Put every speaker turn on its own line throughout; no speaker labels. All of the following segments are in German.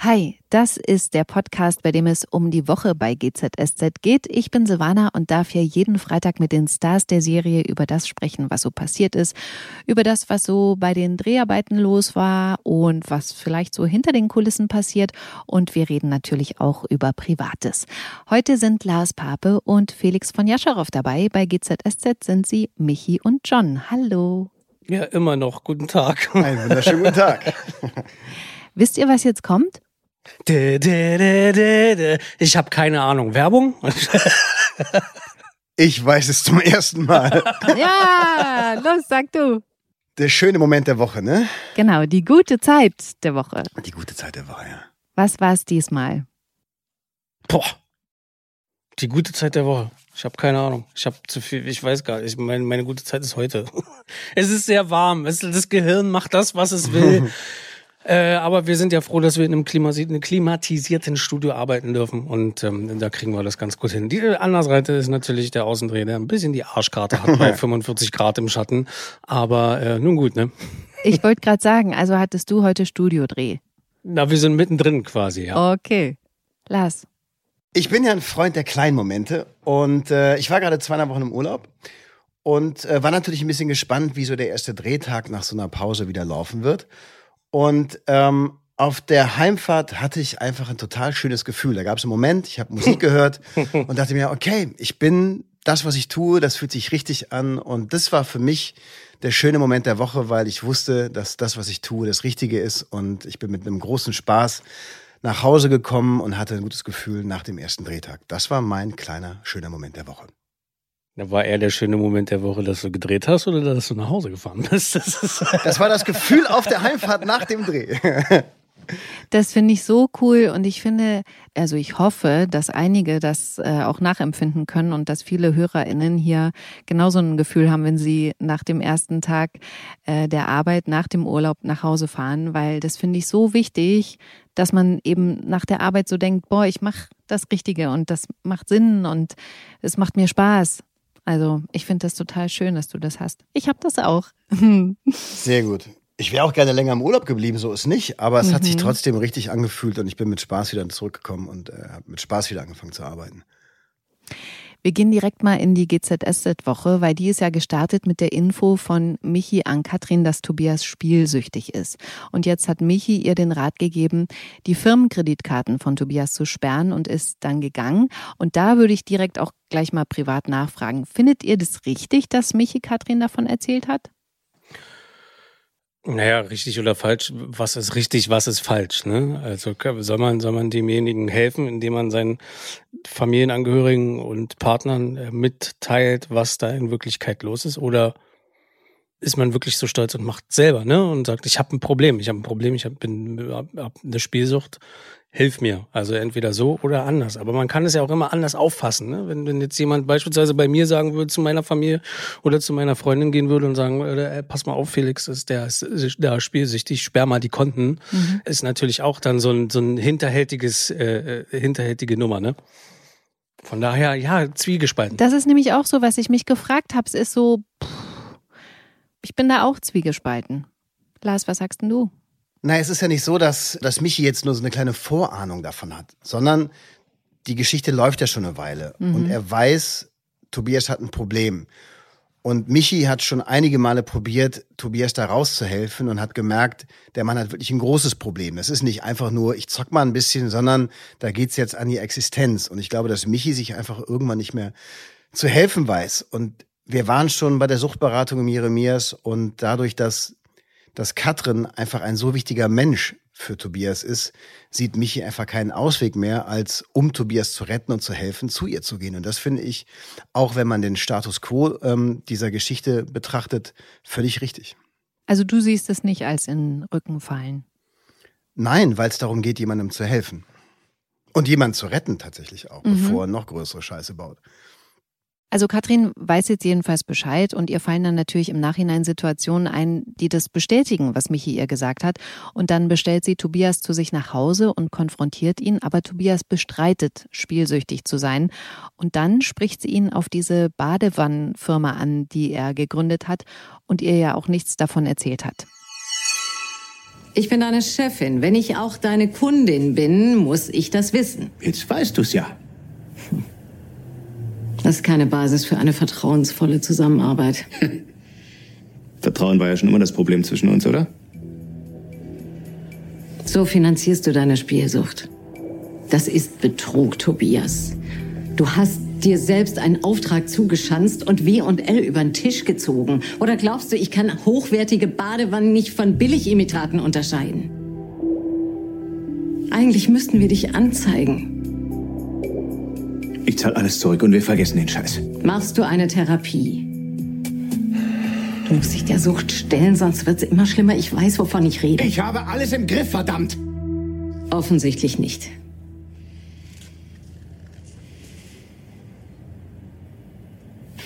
Hi, das ist der Podcast, bei dem es um die Woche bei GZSZ geht. Ich bin Silvana und darf hier jeden Freitag mit den Stars der Serie über das sprechen, was so passiert ist, über das, was so bei den Dreharbeiten los war und was vielleicht so hinter den Kulissen passiert. Und wir reden natürlich auch über Privates. Heute sind Lars Pape und Felix von Jascharow dabei. Bei GZSZ sind sie Michi und John. Hallo.
Ja, immer noch. Guten Tag.
Einen wunderschönen guten Tag.
Wisst ihr, was jetzt kommt?
Ich habe keine Ahnung. Werbung?
Ich weiß es zum ersten Mal.
Ja, los, sag du.
Der schöne Moment der Woche, ne?
Genau, die gute Zeit der Woche.
Die gute Zeit der Woche, ja.
Was war es diesmal?
Boah. Die gute Zeit der Woche. Ich habe keine Ahnung. Ich habe zu viel, ich weiß gar nicht. Meine, meine gute Zeit ist heute. Es ist sehr warm. Es, das Gehirn macht das, was es will. Äh, aber wir sind ja froh, dass wir in einem klimatisierten Studio arbeiten dürfen und ähm, da kriegen wir das ganz gut hin. Die andere Seite ist natürlich der Außendreh, der ein bisschen die Arschkarte hat bei 45 Grad im Schatten. Aber äh, nun gut, ne?
Ich wollte gerade sagen, also hattest du heute Studiodreh?
Na, wir sind mittendrin quasi, ja.
Okay. Lars.
Ich bin ja ein Freund der kleinen Momente und äh, ich war gerade zweieinhalb Wochen im Urlaub und äh, war natürlich ein bisschen gespannt, wie so der erste Drehtag nach so einer Pause wieder laufen wird. Und ähm, auf der Heimfahrt hatte ich einfach ein total schönes Gefühl. Da gab es einen Moment, ich habe Musik gehört und dachte mir, okay, ich bin das, was ich tue, das fühlt sich richtig an. Und das war für mich der schöne Moment der Woche, weil ich wusste, dass das, was ich tue, das Richtige ist. Und ich bin mit einem großen Spaß nach Hause gekommen und hatte ein gutes Gefühl nach dem ersten Drehtag. Das war mein kleiner, schöner Moment der Woche.
Da war eher der schöne Moment der Woche, dass du gedreht hast oder dass du nach Hause gefahren bist.
Das, das war das Gefühl auf der Heimfahrt nach dem Dreh.
Das finde ich so cool und ich finde, also ich hoffe, dass einige das äh, auch nachempfinden können und dass viele HörerInnen hier genauso ein Gefühl haben, wenn sie nach dem ersten Tag äh, der Arbeit, nach dem Urlaub nach Hause fahren, weil das finde ich so wichtig, dass man eben nach der Arbeit so denkt, boah, ich mache das Richtige und das macht Sinn und es macht mir Spaß. Also ich finde das total schön, dass du das hast. Ich habe das auch.
Sehr gut. Ich wäre auch gerne länger im Urlaub geblieben, so ist nicht, aber es mhm. hat sich mhm. trotzdem richtig angefühlt und ich bin mit Spaß wieder zurückgekommen und äh, habe mit Spaß wieder angefangen zu arbeiten.
Wir gehen direkt mal in die GZSZ-Woche, weil die ist ja gestartet mit der Info von Michi an Katrin, dass Tobias spielsüchtig ist. Und jetzt hat Michi ihr den Rat gegeben, die Firmenkreditkarten von Tobias zu sperren und ist dann gegangen. Und da würde ich direkt auch gleich mal privat nachfragen. Findet ihr das richtig, dass Michi Katrin davon erzählt hat?
Naja, richtig oder falsch, was ist richtig, was ist falsch, ne? Also soll man, soll man demjenigen helfen, indem man seinen Familienangehörigen und Partnern äh, mitteilt, was da in Wirklichkeit los ist? Oder ist man wirklich so stolz und macht selber, ne? Und sagt, ich habe ein Problem, ich habe ein Problem, ich hab, bin hab, hab eine Spielsucht, hilf mir. Also entweder so oder anders. Aber man kann es ja auch immer anders auffassen. Ne? Wenn, wenn jetzt jemand beispielsweise bei mir sagen würde, zu meiner Familie oder zu meiner Freundin gehen würde und sagen, äh, pass mal auf, Felix, ist der ist der spielsüchtig, sperr mal die Konten, mhm. ist natürlich auch dann so ein, so ein hinterhältiges, äh, äh hinterhältige Nummer, ne? Von daher, ja, zwiegespalten.
Das ist nämlich auch so, was ich mich gefragt habe. Es ist so, pff, ich bin da auch zwiegespalten. Lars, was sagst denn du?
Na, es ist ja nicht so, dass, dass Michi jetzt nur so eine kleine Vorahnung davon hat, sondern die Geschichte läuft ja schon eine Weile. Mhm. Und er weiß, Tobias hat ein Problem. Und Michi hat schon einige Male probiert, Tobias da rauszuhelfen und hat gemerkt, der Mann hat wirklich ein großes Problem. Das ist nicht einfach nur, ich zock mal ein bisschen, sondern da geht's jetzt an die Existenz. Und ich glaube, dass Michi sich einfach irgendwann nicht mehr zu helfen weiß. Und wir waren schon bei der Suchtberatung im Jeremias und dadurch, dass dass Katrin einfach ein so wichtiger Mensch für Tobias ist, sieht Michi einfach keinen Ausweg mehr, als um Tobias zu retten und zu helfen, zu ihr zu gehen. Und das finde ich, auch wenn man den Status quo ähm, dieser Geschichte betrachtet, völlig richtig.
Also du siehst es nicht als in Rücken fallen?
Nein, weil es darum geht, jemandem zu helfen. Und jemanden zu retten tatsächlich auch, mhm. bevor er noch größere Scheiße baut.
Also Katrin weiß jetzt jedenfalls Bescheid und ihr fallen dann natürlich im Nachhinein Situationen ein, die das bestätigen, was Michi ihr gesagt hat. Und dann bestellt sie Tobias zu sich nach Hause und konfrontiert ihn, aber Tobias bestreitet, spielsüchtig zu sein. Und dann spricht sie ihn auf diese Badewannenfirma an, die er gegründet hat und ihr ja auch nichts davon erzählt hat.
Ich bin deine Chefin. Wenn ich auch deine Kundin bin, muss ich das wissen.
Jetzt weißt du's ja.
Das ist keine Basis für eine vertrauensvolle Zusammenarbeit.
Vertrauen war ja schon immer das Problem zwischen uns, oder?
So finanzierst du deine Spielsucht. Das ist Betrug, Tobias. Du hast dir selbst einen Auftrag zugeschanzt und W&L über den Tisch gezogen. Oder glaubst du, ich kann hochwertige Badewannen nicht von Billigimitaten unterscheiden? Eigentlich müssten wir dich anzeigen.
Ich zahle alles zurück und wir vergessen den Scheiß.
Machst du eine Therapie? Du musst dich der Sucht stellen, sonst wird es immer schlimmer. Ich weiß, wovon ich rede.
Ich habe alles im Griff, verdammt!
Offensichtlich nicht.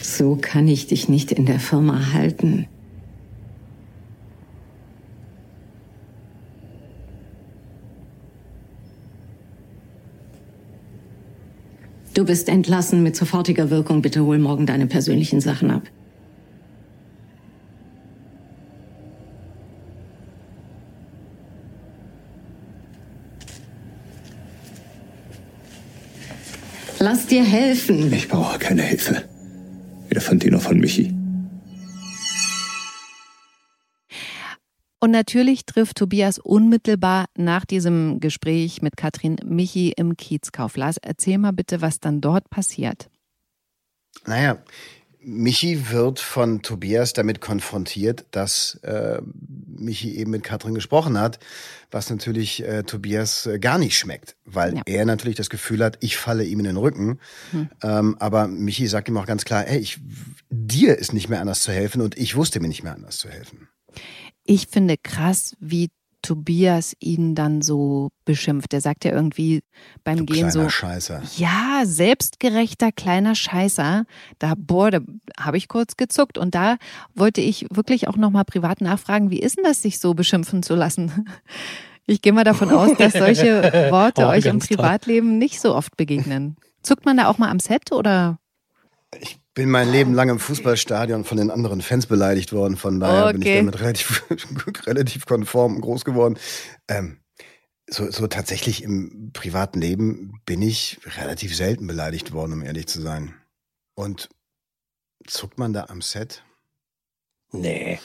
So kann ich dich nicht in der Firma halten. Du bist entlassen mit sofortiger Wirkung. Bitte hol morgen deine persönlichen Sachen ab. Lass dir helfen.
Ich brauche keine Hilfe. Weder von dir noch von Michi.
Und natürlich trifft Tobias unmittelbar nach diesem Gespräch mit Katrin Michi im Kiezkauf. Lars, erzähl mal bitte, was dann dort passiert.
Naja, Michi wird von Tobias damit konfrontiert, dass äh, Michi eben mit Katrin gesprochen hat, was natürlich äh, Tobias äh, gar nicht schmeckt, weil ja. er natürlich das Gefühl hat, ich falle ihm in den Rücken. Hm. Ähm, aber Michi sagt ihm auch ganz klar, ey, ich, dir ist nicht mehr anders zu helfen und ich wusste mir nicht mehr anders zu helfen.
Ich finde krass, wie Tobias ihn dann so beschimpft. Er sagt ja irgendwie beim
du
Gehen so.
Scheißer.
Ja, selbstgerechter kleiner Scheißer. Da, boah, da habe ich kurz gezuckt. Und da wollte ich wirklich auch nochmal privat nachfragen, wie ist denn das, sich so beschimpfen zu lassen? Ich gehe mal davon aus, dass solche Worte oh, euch im Privatleben toll. nicht so oft begegnen. Zuckt man da auch mal am Set oder?
Ich bin mein Leben lang im Fußballstadion von den anderen Fans beleidigt worden. Von daher okay. bin ich damit relativ, relativ konform groß geworden. Ähm, so, so tatsächlich im privaten Leben bin ich relativ selten beleidigt worden, um ehrlich zu sein. Und zuckt man da am Set?
Nee.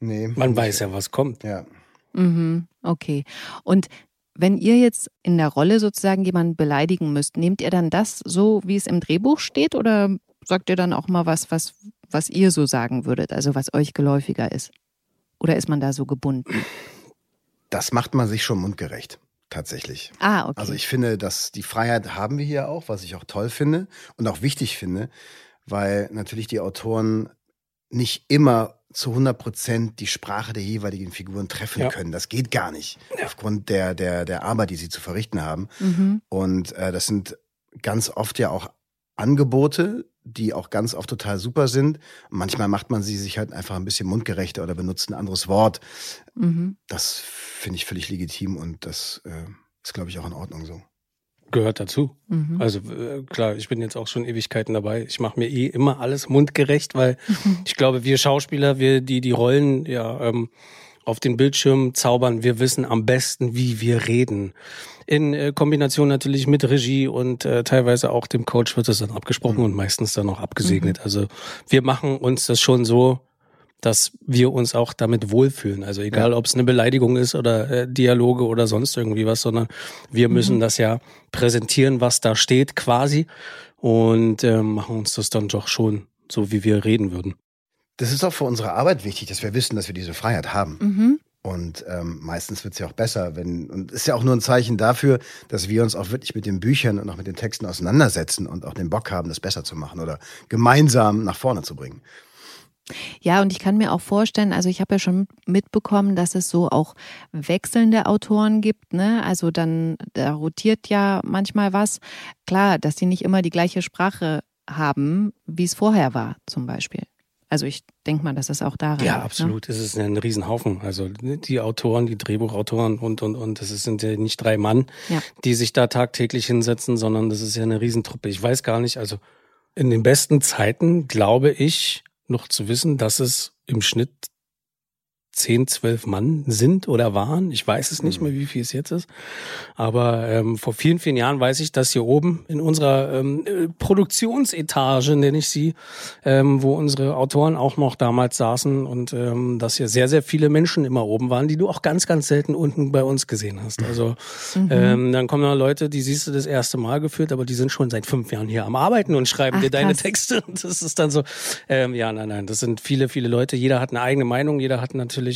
Nee. Man weiß ja, was kommt.
Ja.
Mhm, okay. Und wenn ihr jetzt in der Rolle sozusagen jemanden beleidigen müsst, nehmt ihr dann das so, wie es im Drehbuch steht, oder sagt ihr dann auch mal was, was, was ihr so sagen würdet, also was euch geläufiger ist? Oder ist man da so gebunden?
Das macht man sich schon mundgerecht, tatsächlich.
Ah, okay.
Also ich finde, dass die Freiheit haben wir hier auch, was ich auch toll finde und auch wichtig finde, weil natürlich die Autoren nicht immer zu 100 Prozent die Sprache der jeweiligen Figuren treffen ja. können. Das geht gar nicht, ja. aufgrund der, der, der Arbeit, die sie zu verrichten haben. Mhm. Und äh, das sind ganz oft ja auch Angebote, die auch ganz oft total super sind. manchmal macht man sie sich halt einfach ein bisschen mundgerechter oder benutzt ein anderes Wort. Mhm. Das finde ich völlig legitim und das äh, ist, glaube ich, auch in Ordnung so.
Gehört dazu. Mhm. Also äh, klar, ich bin jetzt auch schon Ewigkeiten dabei. Ich mache mir eh immer alles mundgerecht, weil mhm. ich glaube, wir Schauspieler, wir die die Rollen ja ähm, auf den Bildschirm zaubern, wir wissen am besten, wie wir reden in äh, Kombination natürlich mit Regie und äh, teilweise auch dem Coach wird das dann abgesprochen mhm. und meistens dann auch abgesegnet. Mhm. Also wir machen uns das schon so, dass wir uns auch damit wohlfühlen. Also egal, ja. ob es eine Beleidigung ist oder äh, Dialoge oder sonst irgendwie was, sondern wir mhm. müssen das ja präsentieren, was da steht quasi und äh, machen uns das dann doch schon so, wie wir reden würden.
Das ist auch für unsere Arbeit wichtig, dass wir wissen, dass wir diese Freiheit haben. Mhm. Und ähm, meistens wird es ja auch besser, wenn und ist ja auch nur ein Zeichen dafür, dass wir uns auch wirklich mit den Büchern und auch mit den Texten auseinandersetzen und auch den Bock haben, das besser zu machen oder gemeinsam nach vorne zu bringen.
Ja, und ich kann mir auch vorstellen, also ich habe ja schon mitbekommen, dass es so auch wechselnde Autoren gibt, ne? Also dann da rotiert ja manchmal was. Klar, dass die nicht immer die gleiche Sprache haben, wie es vorher war, zum Beispiel. Also ich denke mal, dass es auch daran
Ja,
liegt,
absolut. Es ist ein Riesenhaufen. Also die Autoren, die Drehbuchautoren und, und, und. Das sind ja nicht drei Mann,
Ja.
die sich da tagtäglich hinsetzen, sondern das ist ja eine Riesentruppe. Ich weiß gar nicht, also in den besten Zeiten glaube ich noch zu wissen, dass es im Schnitt 10, 12 Mann sind oder waren. Ich weiß es nicht mehr, wie viel es jetzt ist. Aber ähm, vor vielen, vielen Jahren weiß ich, dass hier oben in unserer ähm, äh, Produktionsetage, nenne ich sie, ähm, wo unsere Autoren auch noch damals saßen und ähm, dass hier sehr, sehr viele Menschen immer oben waren, die du auch ganz, ganz selten unten bei uns gesehen hast. Also ähm, dann kommen da Leute, die siehst du das erste Mal geführt, aber die sind schon seit fünf Jahren hier am Arbeiten und schreiben
Ach,
dir deine
krass.
Texte. Und das ist dann so, ähm, ja, nein, nein, das sind viele, viele Leute. Jeder hat eine eigene Meinung, jeder hat natürlich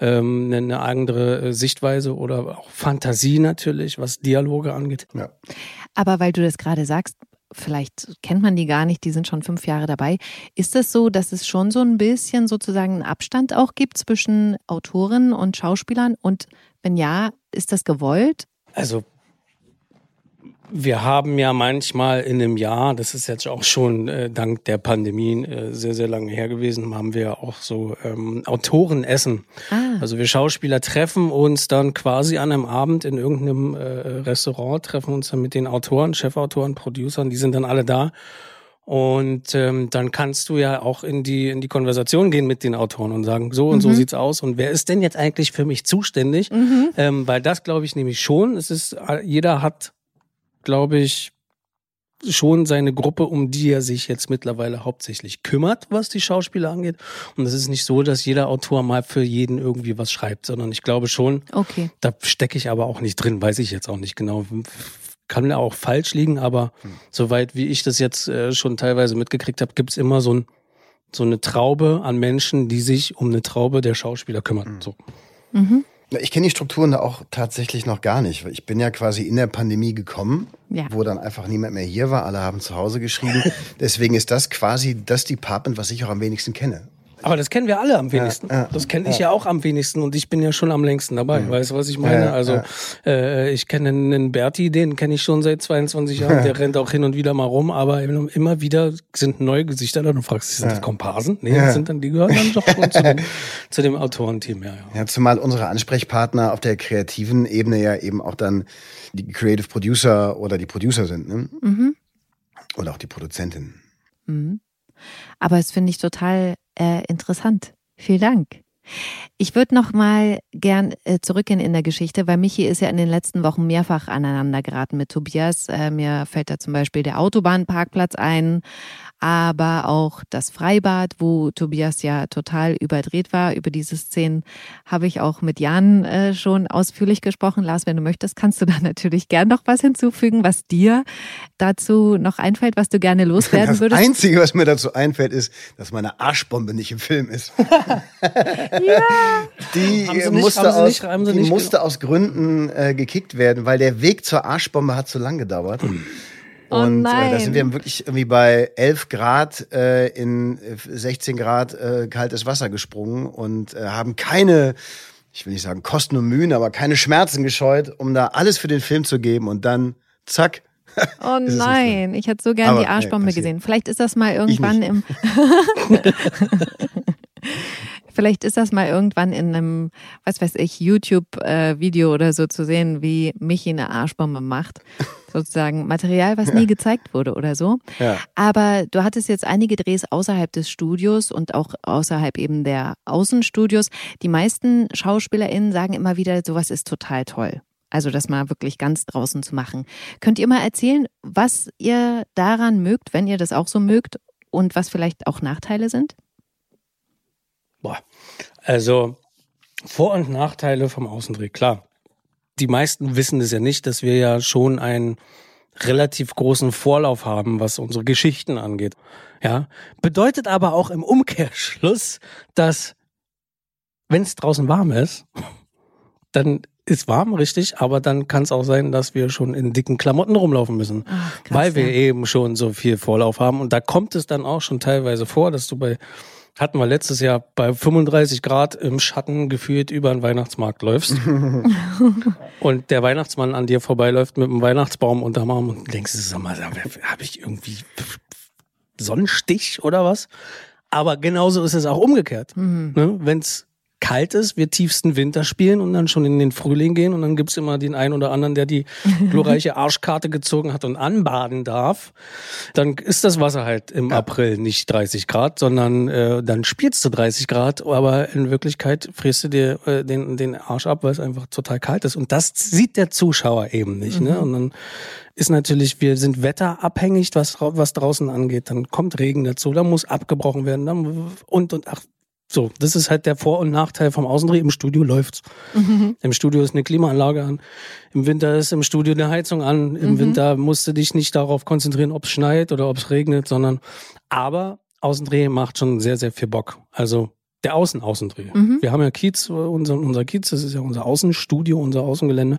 ähm, eine, eine andere äh, Sichtweise oder auch Fantasie natürlich, was Dialoge angeht.
Ja.
Aber weil du das gerade sagst, vielleicht kennt man die gar nicht, die sind schon fünf Jahre dabei. Ist es so, dass es schon so ein bisschen sozusagen einen Abstand auch gibt zwischen Autorinnen und Schauspielern? Und wenn ja, ist das gewollt?
Also wir haben ja manchmal in einem Jahr, das ist jetzt auch schon äh, dank der Pandemie äh, sehr, sehr lange her gewesen, haben wir auch so ähm, Autorenessen.
Ah.
Also wir Schauspieler treffen uns dann quasi an einem Abend in irgendeinem äh, Restaurant, treffen uns dann mit den Autoren, Chefautoren, Producern, die sind dann alle da. Und ähm, dann kannst du ja auch in die in die Konversation gehen mit den Autoren und sagen, so und so sieht's aus und wer ist denn jetzt eigentlich für mich zuständig? Ähm, weil das glaube ich nämlich schon. Es ist äh, jeder hat, glaube ich, schon seine Gruppe, um die er sich jetzt mittlerweile hauptsächlich kümmert, was die Schauspieler angeht. Und es ist nicht so, dass jeder Autor mal für jeden irgendwie was schreibt, sondern ich glaube schon,
Okay.
da stecke ich aber auch nicht drin, weiß ich jetzt auch nicht genau. Kann ja auch falsch liegen, aber soweit wie ich das jetzt äh, schon teilweise mitgekriegt habe, gibt's immer so, ein, so eine Traube an Menschen, die sich um eine Traube der Schauspieler kümmern. So.
Ja, Ich kenne die Strukturen da auch tatsächlich noch gar nicht. Ich bin ja quasi in der Pandemie gekommen,
Ja.
wo dann einfach niemand mehr hier war. Alle haben zu Hause geschrieben. Deswegen ist das quasi das Department, was ich auch am wenigsten kenne.
Aber das kennen wir alle am wenigsten.
ja,
das kenne ich ja. auch am wenigsten und ich bin ja schon am längsten dabei. Weißt du, was ich meine?
Ja, ja,
also
ja.
Äh, ich kenne einen Berti, den kenne ich schon seit 22 Jahren. Der rennt auch hin und wieder mal rum, aber immer wieder sind neue Gesichter da. Du fragst dich, sind das Komparsen? Nee,
Ja.
das sind dann, die gehören dann doch schon zu dem, zu dem Autorenteam. Ja, ja.
Ja, zumal unsere Ansprechpartner auf der kreativen Ebene ja eben auch dann die Creative Producer oder die Producer sind, ne?
Mhm.
Oder auch die Produzentin.
Mhm. Aber es finde ich total äh, interessant. Vielen Dank. Ich würde noch mal gern äh, zurückgehen in der Geschichte, weil Michi ist ja in den letzten Wochen mehrfach aneinander geraten mit Tobias. Äh, mir fällt da zum Beispiel der Autobahnparkplatz ein, aber auch das Freibad, wo Tobias ja total überdreht war. Über diese Szenen habe ich auch mit Jan äh, schon ausführlich gesprochen. Lars, wenn du möchtest, kannst du da natürlich gern noch was hinzufügen, was dir dazu noch einfällt, was du gerne loswerden
Das
würdest.
Einzige, was mir dazu einfällt, ist, dass meine Arschbombe nicht im Film ist. Die
nicht-
musste, aus,
nicht-
die musste aus Gründen äh, gekickt werden, weil der Weg zur Arschbombe hat zu lang gedauert.
Oh
Und äh, da sind wir wirklich irgendwie bei 11 Grad äh, in 16 Grad äh, kaltes Wasser gesprungen und äh, haben keine, ich will nicht sagen Kosten und Mühen, aber keine Schmerzen gescheut, um da alles für den Film zu geben und dann zack.
Oh nein, ich hätte so gern
Aber,
die
nee,
Arschbombe
passiert.
gesehen. Vielleicht ist das mal irgendwann im. Vielleicht ist das mal irgendwann in einem, was weiß ich, YouTube-Video oder so zu sehen, wie Michi eine Arschbombe macht. Sozusagen Material, was nie gezeigt wurde oder so.
Ja.
Aber du hattest jetzt einige Drehs außerhalb des Studios und auch außerhalb eben der Außenstudios. Die meisten SchauspielerInnen sagen immer wieder, sowas ist total toll. Also das mal wirklich ganz draußen zu machen. Könnt ihr mal erzählen, was ihr daran mögt, wenn ihr das auch so mögt und was vielleicht auch Nachteile sind?
Boah. Also Vor- und Nachteile vom Außendreh, klar. Die meisten wissen es ja nicht, dass wir ja schon einen relativ großen Vorlauf haben, was unsere Geschichten angeht. Ja, bedeutet aber auch im Umkehrschluss, dass wenn es draußen warm ist, dann ist warm, richtig, aber dann kann es auch sein, dass wir schon in dicken Klamotten rumlaufen müssen,
Ach, krass,
weil wir
ja.
eben schon so viel Vorlauf haben. Und da kommt es dann auch schon teilweise vor, dass du bei, hatten wir letztes Jahr bei 35 Grad im Schatten gefühlt über den Weihnachtsmarkt läufst und der Weihnachtsmann an dir vorbeiläuft mit einem Weihnachtsbaum unterm Arm und denkst, sag mal, habe ich irgendwie Sonnenstich oder was. Aber genauso ist es auch umgekehrt.
Mhm.
Ne? Wenn es kalt ist, wir tiefsten Winter spielen und dann schon in den Frühling gehen und dann gibt's immer den einen oder anderen, der die glorreiche Arschkarte gezogen hat und anbaden darf, dann ist das Wasser halt im April nicht 30 Grad, sondern äh, dann spielst du 30 Grad, aber in Wirklichkeit frierst du dir äh, den, den Arsch ab, weil es einfach total kalt ist. Und das sieht der Zuschauer eben nicht. Ne? Und dann ist natürlich, wir sind wetterabhängig, was, was draußen angeht. Dann kommt Regen dazu, dann muss abgebrochen werden dann und und ach, so, das ist halt der Vor- und Nachteil vom Außendreh. Im Studio läuft's. Im Studio ist eine Klimaanlage an. Im Winter ist im Studio eine Heizung an. Im Winter musst du dich nicht darauf konzentrieren, ob es schneit oder ob es regnet, sondern aber Außendreh macht schon sehr, sehr viel Bock. Also der Außen-Außendreh. Wir haben ja Kiez, unser, unser Kiez, das ist ja unser Außenstudio, unser Außengelände,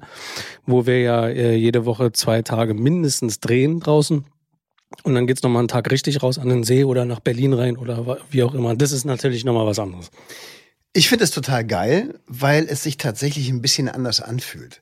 wo wir ja äh, jede Woche zwei Tage mindestens drehen draußen. Und dann geht's noch nochmal einen Tag richtig raus an den See oder nach Berlin rein oder wie auch immer. Das ist natürlich nochmal was anderes.
Ich finde es total geil, weil es sich tatsächlich ein bisschen anders anfühlt.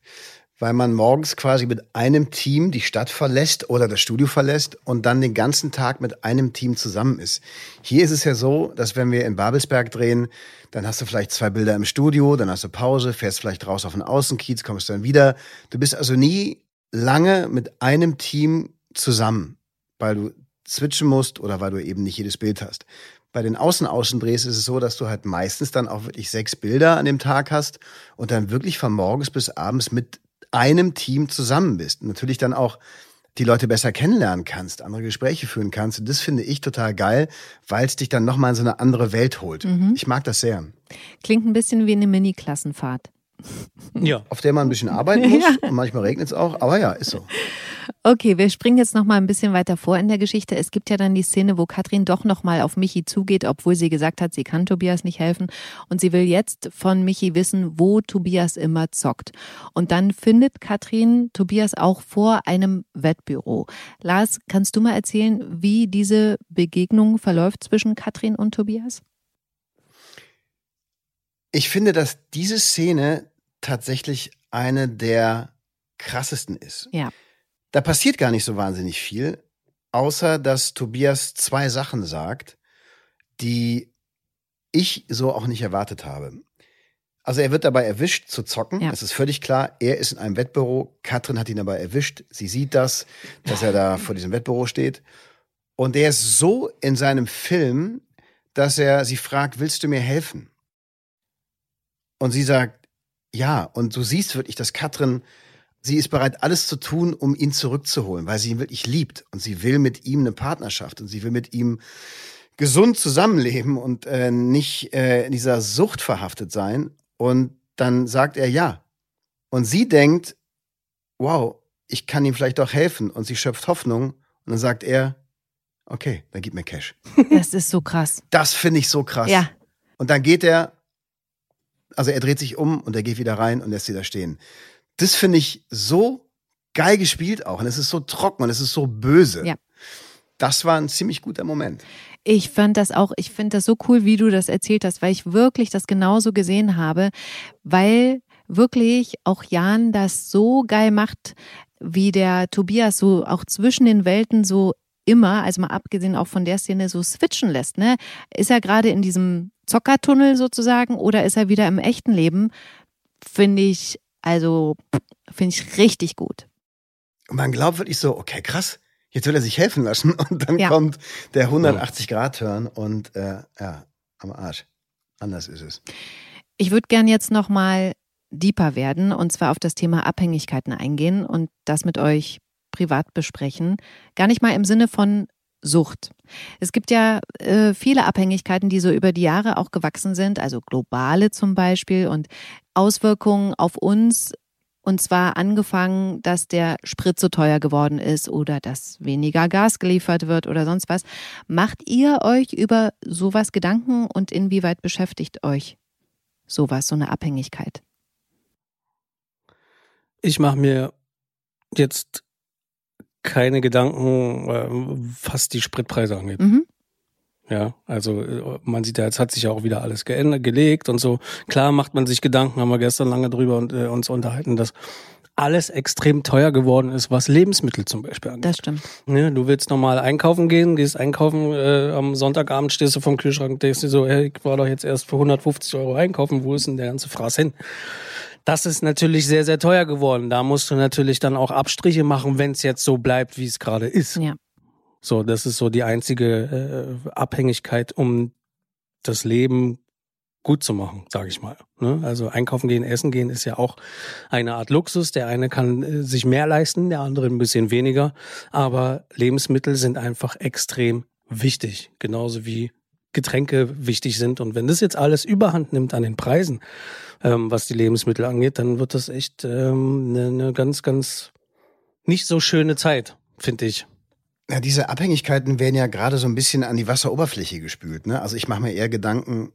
Weil man morgens quasi mit einem Team die Stadt verlässt oder das Studio verlässt und dann den ganzen Tag mit einem Team zusammen ist. Hier ist es ja so, dass wenn wir in Babelsberg drehen, dann hast du vielleicht zwei Bilder im Studio, dann hast du Pause, fährst vielleicht raus auf den Außenkiez, kommst dann wieder. Du bist also nie lange mit einem Team zusammen, weil du switchen musst oder weil du eben nicht jedes Bild hast. Bei den Außen-Außendrehs ist es so, dass du halt meistens dann auch wirklich sechs Bilder an dem Tag hast und dann wirklich von morgens bis abends mit einem Team zusammen bist. Und natürlich dann auch die Leute besser kennenlernen kannst, andere Gespräche führen kannst. Und das finde ich total geil, weil es dich dann nochmal in so eine andere Welt holt. Ich mag das sehr.
Klingt ein bisschen wie eine Mini-Klassenfahrt.
Ja.
Auf der man ein bisschen arbeiten muss und manchmal regnet es auch, aber ja, ist so.
Okay, wir springen jetzt noch mal ein bisschen weiter vor in der Geschichte. Es gibt ja dann die Szene, wo Katrin doch noch mal auf Michi zugeht, obwohl sie gesagt hat, sie kann Tobias nicht helfen und sie will jetzt von Michi wissen, wo Tobias immer zockt. Und dann findet Katrin Tobias auch vor einem Wettbüro. Lars, kannst du mal erzählen, wie diese Begegnung verläuft zwischen Katrin und Tobias?
Ich finde, dass diese Szene tatsächlich eine der krassesten ist.
Ja.
Da passiert gar nicht so wahnsinnig viel, außer dass Tobias zwei Sachen sagt, die ich so auch nicht erwartet habe. Also er wird dabei erwischt zu zocken,
Ja.
das ist völlig klar. Er ist in einem Wettbüro, Katrin hat ihn dabei erwischt. Sie sieht das, dass er da vor diesem Wettbüro steht. Und er ist so in seinem Film, dass er sie fragt, willst du mir helfen? Und sie sagt, ja. Und du siehst wirklich, dass Katrin, sie ist bereit, alles zu tun, um ihn zurückzuholen, weil sie ihn wirklich liebt. Und sie will mit ihm eine Partnerschaft und sie will mit ihm gesund zusammenleben und äh, nicht äh, in dieser Sucht verhaftet sein. Und dann sagt er ja. Und sie denkt, wow, ich kann ihm vielleicht doch helfen. Und sie schöpft Hoffnung. Und dann sagt er, okay, dann gib mir Cash.
Das ist so krass.
Das finde ich so krass.
Ja.
Und dann geht er, also er dreht sich um und er geht wieder rein und lässt sie da stehen. Das finde ich so geil gespielt auch. Und es ist so trocken und es ist so böse.
Ja.
Das war ein ziemlich guter Moment.
Ich fand das auch, ich finde das so cool, wie du das erzählt hast, weil ich wirklich das genauso gesehen habe, weil wirklich auch Jan das so geil macht, wie der Tobias so auch zwischen den Welten so immer, also mal abgesehen auch von der Szene, so switchen lässt. Ne? Ist er gerade in diesem Zockertunnel sozusagen oder ist er wieder im echten Leben? Finde ich, also, finde ich richtig gut.
Und man glaubt wirklich so, okay, krass, jetzt will er sich helfen lassen. Und dann
Ja.
kommt der 180-Grad-Turn und äh, ja, am Arsch. Anders ist es.
Ich würde gern jetzt nochmal deeper werden und zwar auf das Thema Abhängigkeiten eingehen und das mit euch privat besprechen. Gar nicht mal im Sinne von Sucht. Es gibt ja äh, viele Abhängigkeiten, die so über die Jahre auch gewachsen sind, also globale zum Beispiel und Auswirkungen auf uns. Und zwar angefangen, dass der Sprit so teuer geworden ist oder dass weniger Gas geliefert wird oder sonst was. Macht ihr euch über sowas Gedanken und inwieweit beschäftigt euch sowas, so eine Abhängigkeit?
Ich mache mir jetzt keine Gedanken, äh, was die Spritpreise angeht.
Mhm.
Ja, also äh, man sieht ja, jetzt hat sich ja auch wieder alles geändert, gelegt und so. Klar macht man sich Gedanken, haben wir gestern lange drüber und, äh, uns unterhalten, dass alles extrem teuer geworden ist, was Lebensmittel zum Beispiel angeht.
Das stimmt.
Ne, du willst normal einkaufen gehen, gehst einkaufen, äh, am Sonntagabend stehst du vom Kühlschrank und denkst dir so, hey, ich war doch jetzt erst für 150 Euro einkaufen, wo ist denn der ganze Fraß hin? Das ist natürlich sehr, sehr teuer geworden. Da musst du natürlich dann auch Abstriche machen, wenn es jetzt so bleibt, wie es gerade ist.
Ja.
So, das ist so die einzige äh, Abhängigkeit, um das Leben gut zu machen, sage ich mal. Ne? Also einkaufen gehen, essen gehen ist ja auch eine Art Luxus. Der eine kann äh, sich mehr leisten, der andere ein bisschen weniger. Aber Lebensmittel sind einfach extrem wichtig, genauso wie Getränke wichtig sind. Und wenn das jetzt alles überhand nimmt an den Preisen, ähm, was die Lebensmittel angeht, dann wird das echt ähm, eine, eine ganz, ganz nicht so schöne Zeit, finde ich.
Ja, diese Abhängigkeiten werden ja gerade so ein bisschen an die Wasseroberfläche gespült. Ne? Also ich mache mir eher Gedanken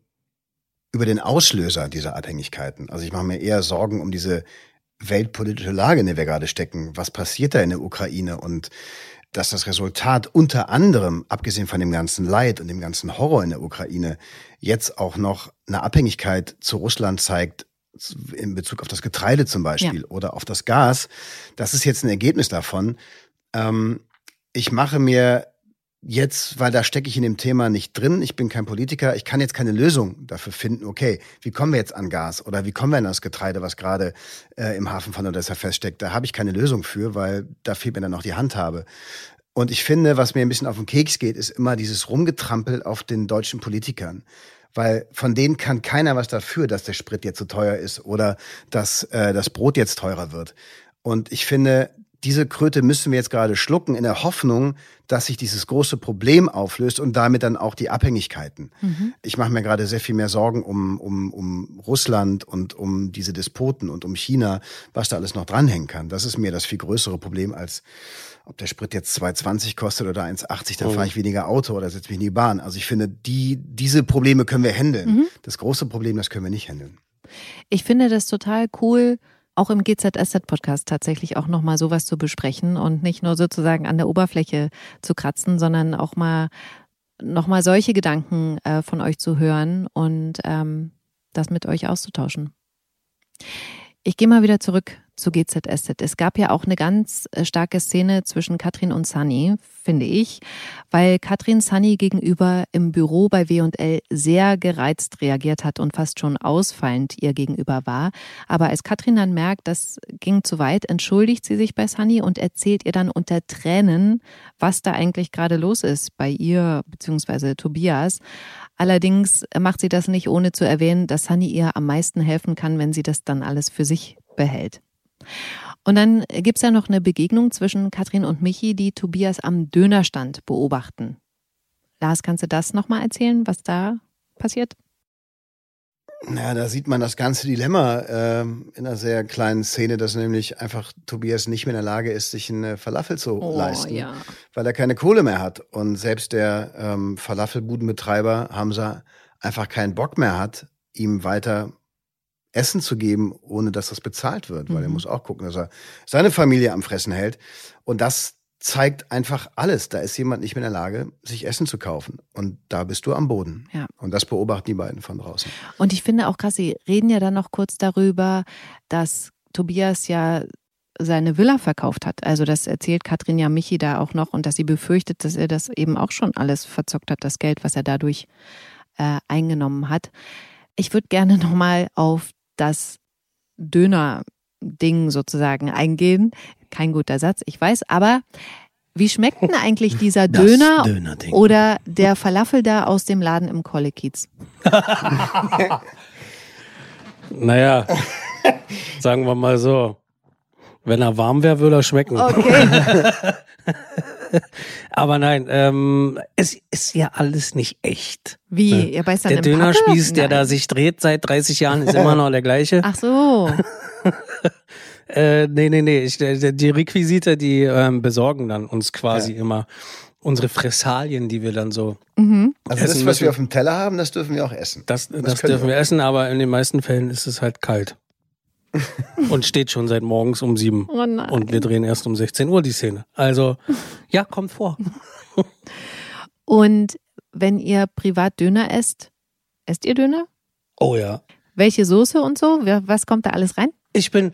über den Auslöser dieser Abhängigkeiten. Also ich mache mir eher Sorgen um diese weltpolitische Lage, in der wir gerade stecken. Was passiert da in der Ukraine? Und dass das Resultat unter anderem, abgesehen von dem ganzen Leid und dem ganzen Horror in der Ukraine, jetzt auch noch eine Abhängigkeit zu Russland zeigt, in Bezug auf das Getreide zum Beispiel ja. oder auf das Gas. Das ist jetzt ein Ergebnis davon. Ähm, ich mache mir jetzt, weil da stecke ich in dem Thema nicht drin, ich bin kein Politiker, ich kann jetzt keine Lösung dafür finden, okay, wie kommen wir jetzt an Gas oder wie kommen wir an das Getreide, was gerade äh, im Hafen von Odessa feststeckt. Da habe ich keine Lösung für, weil da fehlt mir dann noch die Handhabe. Und ich finde, was mir ein bisschen auf den Keks geht, ist immer dieses Rumgetrampel auf den deutschen Politikern weil von denen kann keiner was dafür, dass der Sprit jetzt so teuer ist oder dass äh, das Brot jetzt teurer wird. Und ich finde, diese Kröte müssen wir jetzt gerade schlucken, in der Hoffnung, dass sich dieses große Problem auflöst und damit dann auch die Abhängigkeiten. Mhm. Ich mache mir gerade sehr viel mehr Sorgen um, um, um Russland und um diese Despoten und um China, was da alles noch dranhängen kann. Das ist mir das viel größere Problem als ob der Sprit jetzt 2,20 kostet oder 1,80, dann oh. fahre ich weniger Auto oder setze mich in die Bahn. Also ich finde, die, diese Probleme können wir handeln. Mhm. Das große Problem, das können wir nicht handeln.
Ich finde das total cool, auch im GZSZ-Podcast tatsächlich auch nochmal sowas zu besprechen und nicht nur sozusagen an der Oberfläche zu kratzen, sondern auch mal nochmal solche Gedanken äh, von euch zu hören und ähm, das mit euch auszutauschen. Ich gehe mal wieder zurück zu GZSZ. Es gab ja auch eine ganz äh, starke Szene zwischen Katrin und Sunny, finde ich, weil Katrin Sunny gegenüber im Büro bei W&L sehr gereizt reagiert hat und fast schon ausfallend ihr gegenüber war. Aber als Katrin dann merkt, das ging zu weit, entschuldigt sie sich bei Sunny und erzählt ihr dann unter Tränen, was da eigentlich gerade los ist bei ihr bzw. Tobias. Allerdings macht sie das nicht, ohne zu erwähnen, dass Sunny ihr am meisten helfen kann, wenn sie das dann alles für sich behält. Und dann gibt's ja noch eine Begegnung zwischen Katrin und Michi, die Tobias am Dönerstand beobachten. Lars, kannst du das nochmal erzählen, was da passiert?
Ja, da sieht man das ganze Dilemma äh, in einer sehr kleinen Szene, dass nämlich einfach Tobias nicht mehr in der Lage ist, sich eine Falafel zu oh, leisten, ja. weil er keine Kohle mehr hat. Und selbst der ähm, Falafelbudenbetreiber Hamza einfach keinen Bock mehr hat, ihm weiter Essen zu geben, ohne dass das bezahlt wird, weil mhm. er muss auch gucken, dass er seine Familie am Fressen hält. Und das zeigt einfach alles. Da ist jemand nicht mehr in der Lage, sich Essen zu kaufen. Und da bist du am Boden. Ja. Und das beobachten die beiden von draußen.
Und ich finde auch krass, sie reden ja dann noch kurz darüber, dass Tobias ja seine Villa verkauft hat. Also das erzählt Katrin ja Michi da auch noch und dass sie befürchtet, dass er das eben auch schon alles verzockt hat, das Geld, was er dadurch äh, eingenommen hat. Ich würde gerne nochmal auf das Döner-Ding sozusagen eingehen. Kein guter Satz, ich weiß, aber wie schmeckt denn eigentlich dieser Döner oder der Falafel da aus dem Laden im Kollekiez?
naja, sagen wir mal so. Wenn er warm wäre, würde er schmecken.
Okay.
Aber nein, ähm, es ist ja alles nicht echt.
Wie? Ne? Ihr beißt dann
Der Dönerspieß, der da sich dreht seit 30 Jahren, ist immer noch der gleiche.
Ach so.
äh, nee, nee, nee. Ich, die Requisite, die ähm, besorgen dann uns quasi ja. immer unsere Fressalien, die wir dann so.
Mhm. Also das, was müssen. wir auf dem Teller haben, das dürfen wir auch essen.
Das, das, das dürfen wir essen, aber in den meisten Fällen ist es halt kalt. und steht schon seit morgens um sieben. Oh. Und wir drehen erst um 16 Uhr die Szene. Also, ja, kommt vor.
und wenn ihr privat Döner esst, esst ihr Döner?
Oh ja.
Welche Soße und so? Was kommt da alles rein?
Ich bin,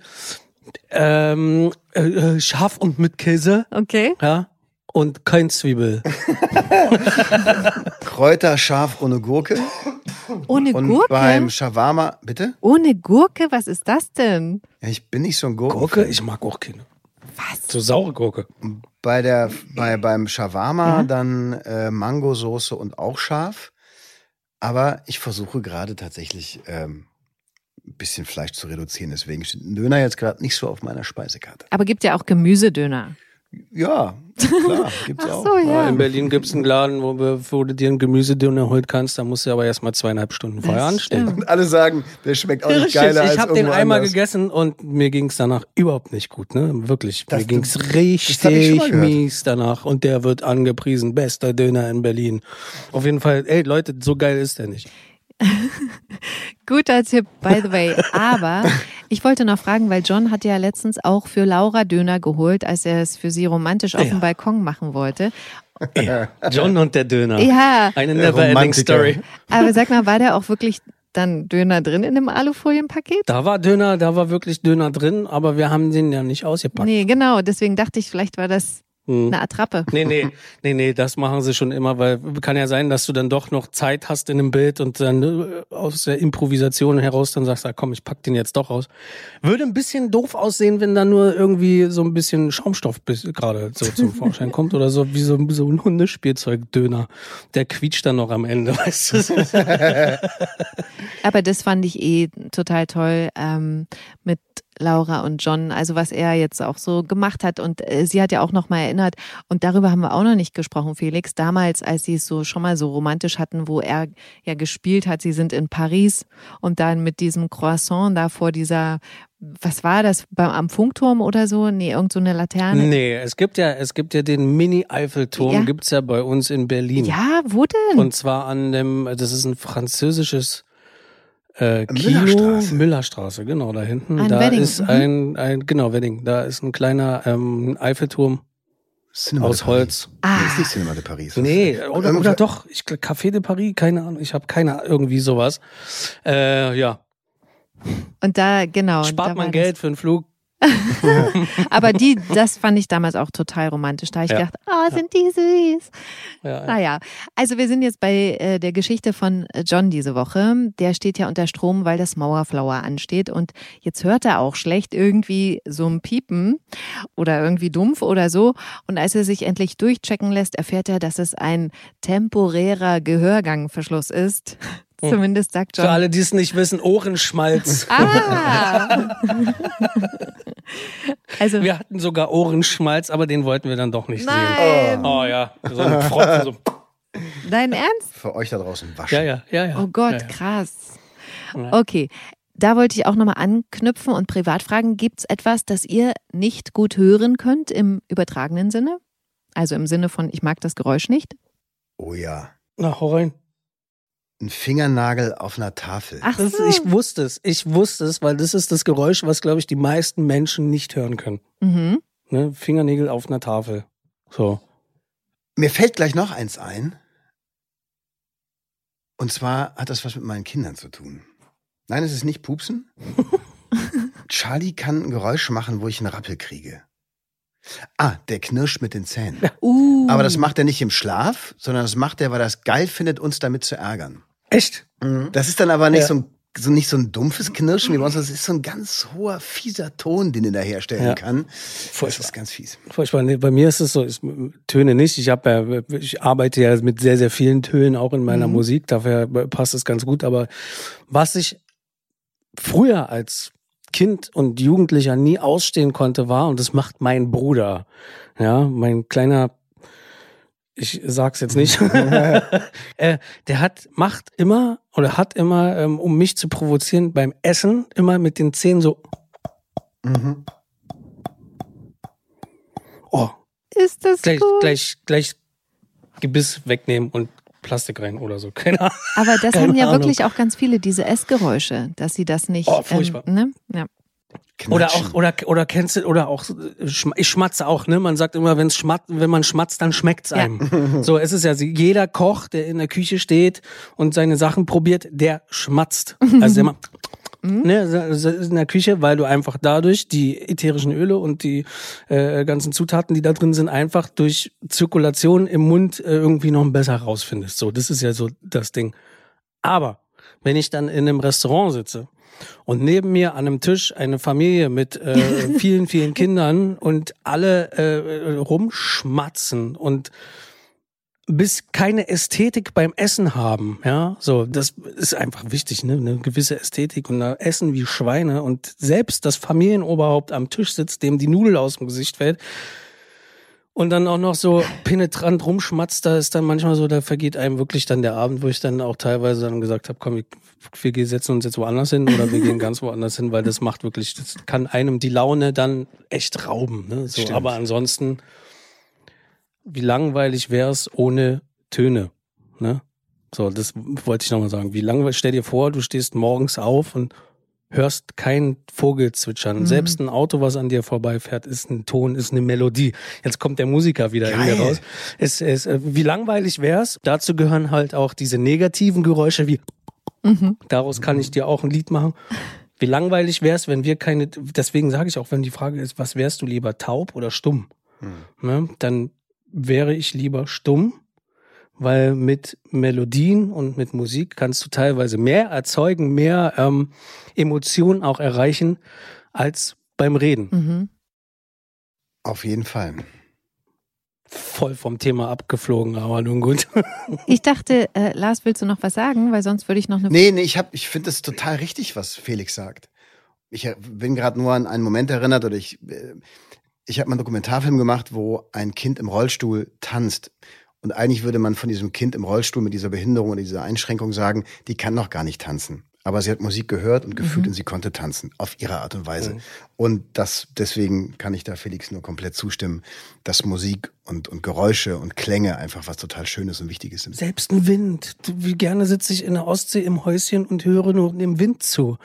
Ähm, äh, äh, scharf und mit Käse,
Okay.
ja. Und kein Zwiebel.
Kräuter scharf ohne Gurke.
Ohne
Und
Gurke?
beim Shawarma, bitte?
Ohne Gurke? Was ist das denn?
Ja, ich bin nicht so ein Gurken.
Gurke? Ich mag auch keine.
Was?
So saure Gurke.
Bei der, bei, beim Shawarma dann äh, Mangosoße und auch scharf. Aber ich versuche gerade tatsächlich ähm, ein bisschen Fleisch zu reduzieren. Deswegen steht ein Döner jetzt gerade nicht so auf meiner Speisekarte.
Aber gibt ja auch Gemüsedöner.
Ja, klar, gibt's
Ach
auch.
so,
Ja.
ja.
In Berlin gibt's einen Laden, wo, wir- wo du dir einen Gemüsedöner holen kannst. Da musst du aber erst mal zweieinhalb Stunden vorher
Das
anstehen.
stimmt.
Und alle sagen, der schmeckt auch nicht
Richtig,
geiler als
ich habe den einmal
anders.
gegessen und mir ging's danach überhaupt nicht gut, ne? Wirklich.
Das-
mir
schon mal
richtig mies danach und der wird angepriesen, bester Döner in Berlin. Auf jeden Fall, ey Leute, so geil ist der nicht.
Guter Tipp, by the way. Aber ich wollte noch fragen, weil John hat ja letztens auch für Laura Döner geholt, als er es für sie romantisch auf
Ja.
dem Balkon machen wollte.
John und der Döner.
Ja,
Eine never-ending. Story.
aber sag mal, war da auch wirklich dann Döner drin in dem Alufolienpaket?
Da war Döner, da war wirklich Döner drin, aber wir haben den ja nicht ausgepackt.
Nee, genau. Deswegen dachte ich, vielleicht war das
Hm.
eine Attrappe.
Nee, nee, nee, nee, das machen sie schon immer, weil kann ja sein, dass du dann doch noch Zeit hast in einem Bild und dann äh, aus der Improvisation heraus dann sagst, ah, komm, ich pack den jetzt doch aus. Würde ein bisschen doof aussehen, wenn da nur irgendwie so ein bisschen Schaumstoff bis- gerade so zum Vorschein kommt oder so wie so, so ein Hundespielzeugdöner. Der quietscht dann noch am Ende, weißt du?
Aber das fand ich eh total toll ähm, mit Laura und John, also was er jetzt auch so gemacht hat. Und äh, sie hat ja auch noch mal erinnert, und darüber haben wir auch noch nicht gesprochen, Felix, damals, als sie es so schon mal so romantisch hatten, wo er ja gespielt hat, sie sind in Paris und dann mit diesem Croissant da vor dieser, was war das, beim, am Funkturm oder so? Nee, irgend so eine Laterne.
Nee, es gibt ja, es gibt ja den Mini-Eiffelturm,
Ja.
gibt's ja bei uns in Berlin.
Ja, wo denn?
Und zwar an dem, das ist ein französisches äh, Kino.
Müllerstraße.
Müllerstraße, genau, da hinten.
Ein
da
Wedding,
ist
mhm.
ein, ein, genau, Wedding. Da ist ein kleiner ähm, Eiffelturm
Cinema
aus. Holz.
Nee,
ah,
ist nicht Cinema de Paris.
Nee, oder, oder doch, ich Café de Paris, keine Ahnung, ich habe keine Ahnung, irgendwie sowas. Äh, ja,
und da, genau. da
spart
war
man. Geld für einen Flug.
Aber die, das fand ich damals auch total romantisch. Da ich
Ja.
gedacht, oh, sind die süß.
Ja,
Naja, also wir sind jetzt bei äh, der Geschichte von äh, John diese Woche. Der steht ja unter Strom, weil das Mauerflower ansteht. Und jetzt hört er auch schlecht irgendwie so ein Piepen oder irgendwie dumpf oder so. Und als er sich endlich durchchecken lässt, erfährt er, dass es ein temporärer Gehörgangverschluss ist. Zumindest sagt John.
Für alle, die es nicht wissen, Ohrenschmalz.
Ah! also,
Wir hatten sogar Ohrenschmalz, aber den wollten wir dann doch nicht sehen.
nein,
Oh ja, so ein Pfropfen, so.
dein Ernst?
Für euch da draußen waschen.
Ja, ja, ja, ja.
Oh Gott,
ja, ja.
krass. Okay. Da wollte ich auch nochmal anknüpfen und privat fragen, gibt es etwas, das ihr nicht gut hören könnt im übertragenen Sinne? Also im Sinne von, ich mag das Geräusch nicht?
Oh ja.
Na, hau rein.
Ein Fingernagel auf einer Tafel.
Ach
Das,
so.
ich wusste es. Ich wusste es, weil das ist das Geräusch, was, glaube ich, die meisten Menschen nicht hören können.
Mhm.
Ne? Fingernägel auf einer Tafel. So.
Mir fällt gleich noch eins ein. Und zwar hat das was mit meinen Kindern zu tun. Nein, es ist nicht Pupsen. Charlie kann ein Geräusch machen, wo ich einen Rappel kriege. Ah, der knirscht mit den Zähnen.
Uh.
Aber das macht er nicht im Schlaf, sondern das macht er, weil er es geil findet, uns damit zu ärgern.
Echt?
Das ist dann aber nicht
Ja.
so ein so nicht so ein dumpfes Knirschen wie bei uns, das ist so ein ganz hoher, fieser Ton, den er da herstellen
Ja.
kann. Das
Furchtbar.
ist ganz fies.
Furchtbar. Nee, bei mir ist es so, ich, Töne nicht. Ich habe ja, ich arbeite ja mit sehr, sehr vielen Tönen auch in meiner
Mhm.
Musik. Dafür passt es ganz gut. Aber was ich früher als Kind und Jugendlicher nie ausstehen konnte, war, und das macht mein Bruder, ja, mein kleiner, ich sag's jetzt nicht, äh, der hat, macht immer oder hat immer, ähm, um mich zu provozieren, beim Essen immer mit den Zähnen so,
Mhm.
oh,
ist das
gleich,
gut?
gleich, gleich Gebiss wegnehmen und Plastik rein oder so. Keine Ahnung.
Aber das
Keine
haben ja
Ahnung.
wirklich auch ganz viele, diese Essgeräusche, dass sie das nicht.
Oh, furchtbar.
Ähm, ne? ja.
Oder
Knatschen.
auch, oder, oder kennst du, oder auch, äh, ich schmatze auch, ne? Man sagt immer, wenn's schmat, wenn man schmatzt, dann schmeckt's
Ja.
einem. So, es ist ja, jeder Koch, der in der Küche steht und seine Sachen probiert, der schmatzt. Also der macht, ne, in der Küche, weil du einfach dadurch die ätherischen Öle und die äh, ganzen Zutaten, die da drin sind, einfach durch Zirkulation im Mund äh, irgendwie noch besser rausfindest. So, das ist ja so das Ding. Aber wenn ich dann in einem Restaurant sitze und neben mir an einem Tisch eine Familie mit äh, vielen, vielen Kindern und alle äh, rumschmatzen und bis keine Ästhetik beim Essen haben, ja, so, das ist einfach wichtig, ne, eine gewisse Ästhetik und da essen wie Schweine. Und selbst das Familienoberhaupt am Tisch sitzt, dem die Nudel aus dem Gesicht fällt und dann auch noch so penetrant rumschmatzt, da ist dann manchmal so, da vergeht einem wirklich dann der Abend, wo ich dann auch teilweise dann gesagt habe, komm, wir, wir setzen uns jetzt woanders hin oder wir gehen ganz woanders hin, weil das macht wirklich, das kann einem die Laune dann echt rauben, ne, so,
Stimmt.
aber ansonsten wie langweilig wär's ohne Töne, ne? So, das wollte ich nochmal sagen. Wie langweilig, stell dir vor, du stehst morgens auf und hörst keinen Vogel zwitschern.
Mhm.
Selbst ein Auto, was an dir vorbeifährt, ist ein Ton, ist eine Melodie. Jetzt kommt der Musiker wieder in
Geil.
mir raus. Es, es, äh, wie langweilig wär's? Dazu gehören halt auch diese negativen Geräusche wie
Mhm.
Daraus kann ich dir auch ein Lied machen. Wie langweilig wär's, wenn wir keine, deswegen sage ich auch, wenn die Frage ist, was wärst du lieber, taub oder stumm? Ne? Dann wäre ich lieber stumm, weil mit Melodien und mit Musik kannst du teilweise mehr erzeugen, mehr ähm, Emotionen auch erreichen, als beim Reden.
Mhm.
Auf jeden Fall.
Voll vom Thema abgeflogen, aber nun gut.
Ich dachte, äh, Lars, willst du noch was sagen? Weil sonst würde ich noch eine.
Nee, nee, ich, hab- ich finde es total richtig, was Felix sagt. Ich äh, bin gerade nur an einen Moment erinnert, oder ich, äh, ich habe mal einen Dokumentarfilm gemacht, wo ein Kind im Rollstuhl tanzt. Und eigentlich würde man von diesem Kind im Rollstuhl mit dieser Behinderung oder dieser Einschränkung sagen, die kann noch gar nicht tanzen. Aber sie hat Musik gehört und gefühlt und sie konnte tanzen, auf ihre Art und Weise. Und das, deswegen kann ich da Felix nur komplett zustimmen, dass Musik und, und Geräusche und Klänge einfach was total Schönes und Wichtiges sind.
Selbst ein Wind. Wie gerne sitze ich in der Ostsee im Häuschen und höre nur dem Wind zu.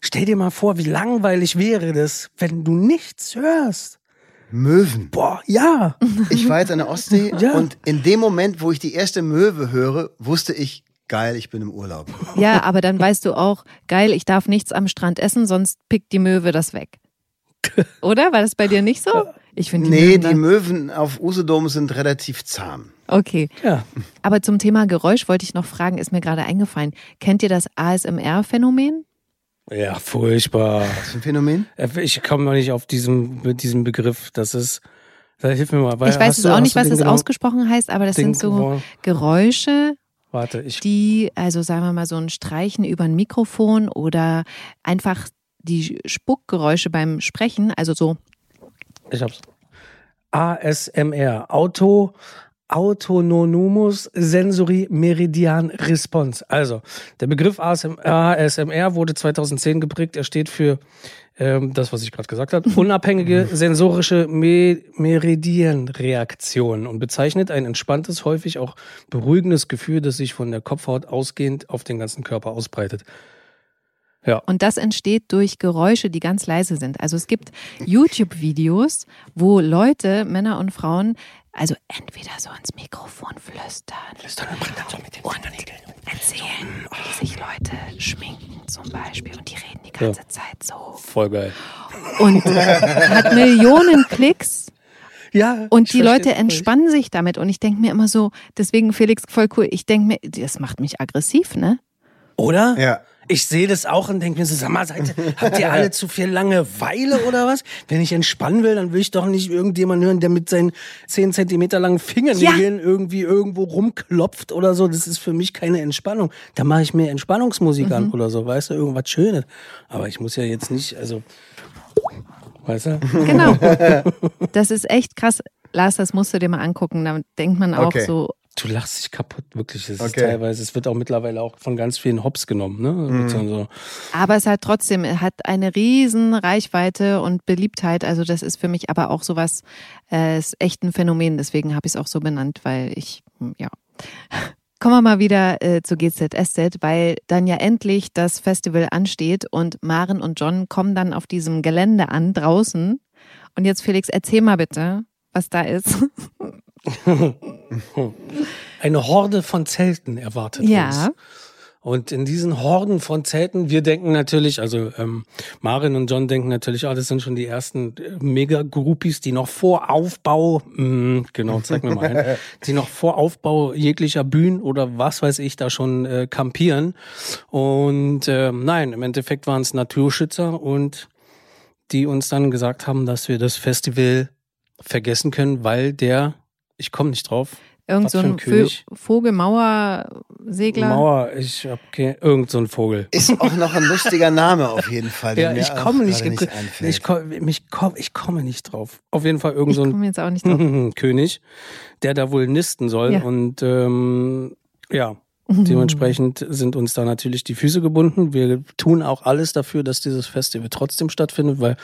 Stell dir mal vor, wie langweilig wäre das, wenn du nichts hörst.
Möwen.
Boah, ja.
Ich war jetzt an der Ostsee
Ja.
und in dem Moment, wo ich die erste Möwe höre, wusste ich, geil, ich bin im Urlaub.
Ja, aber dann weißt du auch, geil, ich darf nichts am Strand essen, sonst pickt die Möwe das weg. Oder? War das bei dir nicht so? Ich finde
Nee,
Möwen
die Möwen auf Usedom sind relativ zahm.
Okay.
Ja.
Aber zum Thema Geräusch wollte ich noch fragen, ist mir gerade eingefallen. Kennt ihr das ASMR-Phänomen?
Ja, furchtbar.
Was für ein Phänomen?
Äh, Ich komme noch nicht auf diesen, mit diesem Begriff. Das ist, da hilf mir mal. Weil,
Ich weiß es
du-
auch nicht, was es
genau-
ausgesprochen heißt, aber das sind so Geräusche,
Warte, ich,
die, also sagen wir mal so ein Streichen über ein Mikrofon oder einfach die Spuckgeräusche beim Sprechen, also so,
ich hab's. ASMR. Auto, Autonomus Sensory Meridian Response. Also, der Begriff ASM ASMR wurde 2010 geprägt. Er steht für ähm, das, was ich gerade gesagt habe, unabhängige sensorische Me Meridianreaktion und bezeichnet ein entspanntes, häufig auch beruhigendes Gefühl, das sich von der Kopfhaut ausgehend auf den ganzen Körper ausbreitet. Ja.
Und das entsteht durch Geräusche, die ganz leise sind. Also es gibt YouTube-Videos, wo Leute, Männer und Frauen, also entweder so ins Mikrofon flüstern und erzählen, wie sich Leute schminken zum Beispiel und die reden die ganze Zeit so.
Voll geil.
Und hat Millionen Klicks
Ja.
und die Leute entspannen sich damit. Und ich denke mir immer so, deswegen Felix voll cool, ich denke mir, das macht mich aggressiv, ne?
Oder?
Ja.
Ich sehe das auch und denke mir so, sag mal, seid, ihr- habt ihr alle zu viel Langeweile oder was? Wenn ich entspannen will, dann will ich doch nicht irgendjemanden hören, der mit seinen 10 Zentimeter langen Fingernägeln irgendwie irgendwo rumklopft oder so. Das ist für mich keine Entspannung. Da mache ich mir Entspannungsmusik an oder so, weißt du, irgendwas Schönes. Aber ich muss ja jetzt nicht, also, weißt du?
Genau. Das ist echt krass. Lars, das musst du dir mal angucken. Da denkt man auch
Okay.
so,
Du lachst dich kaputt, wirklich. Ist
Okay.
teilweise, es wird auch mittlerweile auch von ganz vielen Hops genommen, ne? So.
aber es hat trotzdem, es hat eine riesen Reichweite und Beliebtheit. Also das ist für mich aber auch sowas, äh, ist echt ein Phänomen. Deswegen habe ich es auch so benannt, weil ich, hm, ja. Kommen wir mal wieder äh, zu GZSZ, weil dann ja endlich das Festival ansteht und Maren und John kommen dann auf diesem Gelände an, draußen. Und jetzt Felix, erzähl mal bitte, was da ist.
Eine Horde von Zelten erwartet uns.
Ja.
Und in diesen Horden von Zelten, wir denken natürlich, also ähm, Marin und John denken natürlich, ah, das sind schon die ersten äh, Mega-Groupies, die noch vor Aufbau, mh, genau, zeig mir mal ein, die noch vor Aufbau jeglicher Bühnen oder was weiß ich da schon äh, kampieren. Und äh, nein, im Endeffekt waren es Naturschützer und die uns dann gesagt haben, dass wir das Festival vergessen können, weil der, ich komme nicht drauf,
Irgend
Was
so
ein
ein Vogel, Mauersegler.
Mauer, ich hab okay, irgend so ein Vogel.
Ist auch noch ein lustiger Name auf jeden Fall.
Ja, ich komme nicht,
nicht
ich, komme, mich komm, ich komme nicht drauf. Auf jeden Fall irgend
ich
so ein
komme jetzt auch nicht drauf.
König, der da wohl nisten soll.
Ja.
Und ähm, ja, dementsprechend sind uns da natürlich die Füße gebunden. Wir tun auch alles dafür, dass dieses Festival trotzdem stattfindet, weil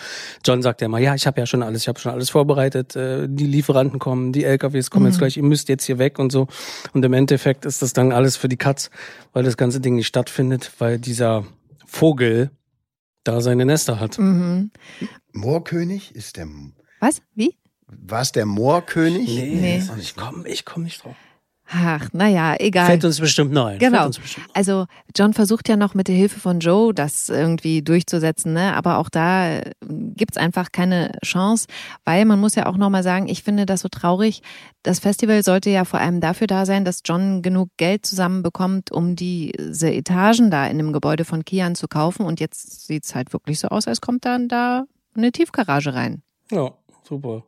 John sagt ja immer, ja, ich habe ja schon alles, ich habe schon alles vorbereitet. Äh, die Lieferanten kommen, die LKWs kommen jetzt gleich, ihr müsst jetzt hier weg und so. Und im Endeffekt ist das dann alles für die Katz, weil das ganze Ding nicht stattfindet, weil dieser Vogel da seine Nester hat.
Mhm.
Moorkönig ist der.
Was? Wie?
War es der Moorkönig?
Nee.
Ich komme ich komm nicht drauf.
Ach, naja, egal.
Fällt uns bestimmt. Fällt
Genau.
uns bestimmt ein.
Also John versucht ja noch mit der Hilfe von Joe das irgendwie durchzusetzen, ne? aber auch da äh, gibt's einfach keine Chance, weil man muss ja auch nochmal sagen, ich finde das so traurig. Das Festival sollte ja vor allem dafür da sein, dass John genug Geld zusammenbekommt, um diese Etagen da in dem Gebäude von Kian zu kaufen und jetzt sieht's halt wirklich so aus, als kommt dann da eine Tiefgarage rein.
Ja, super.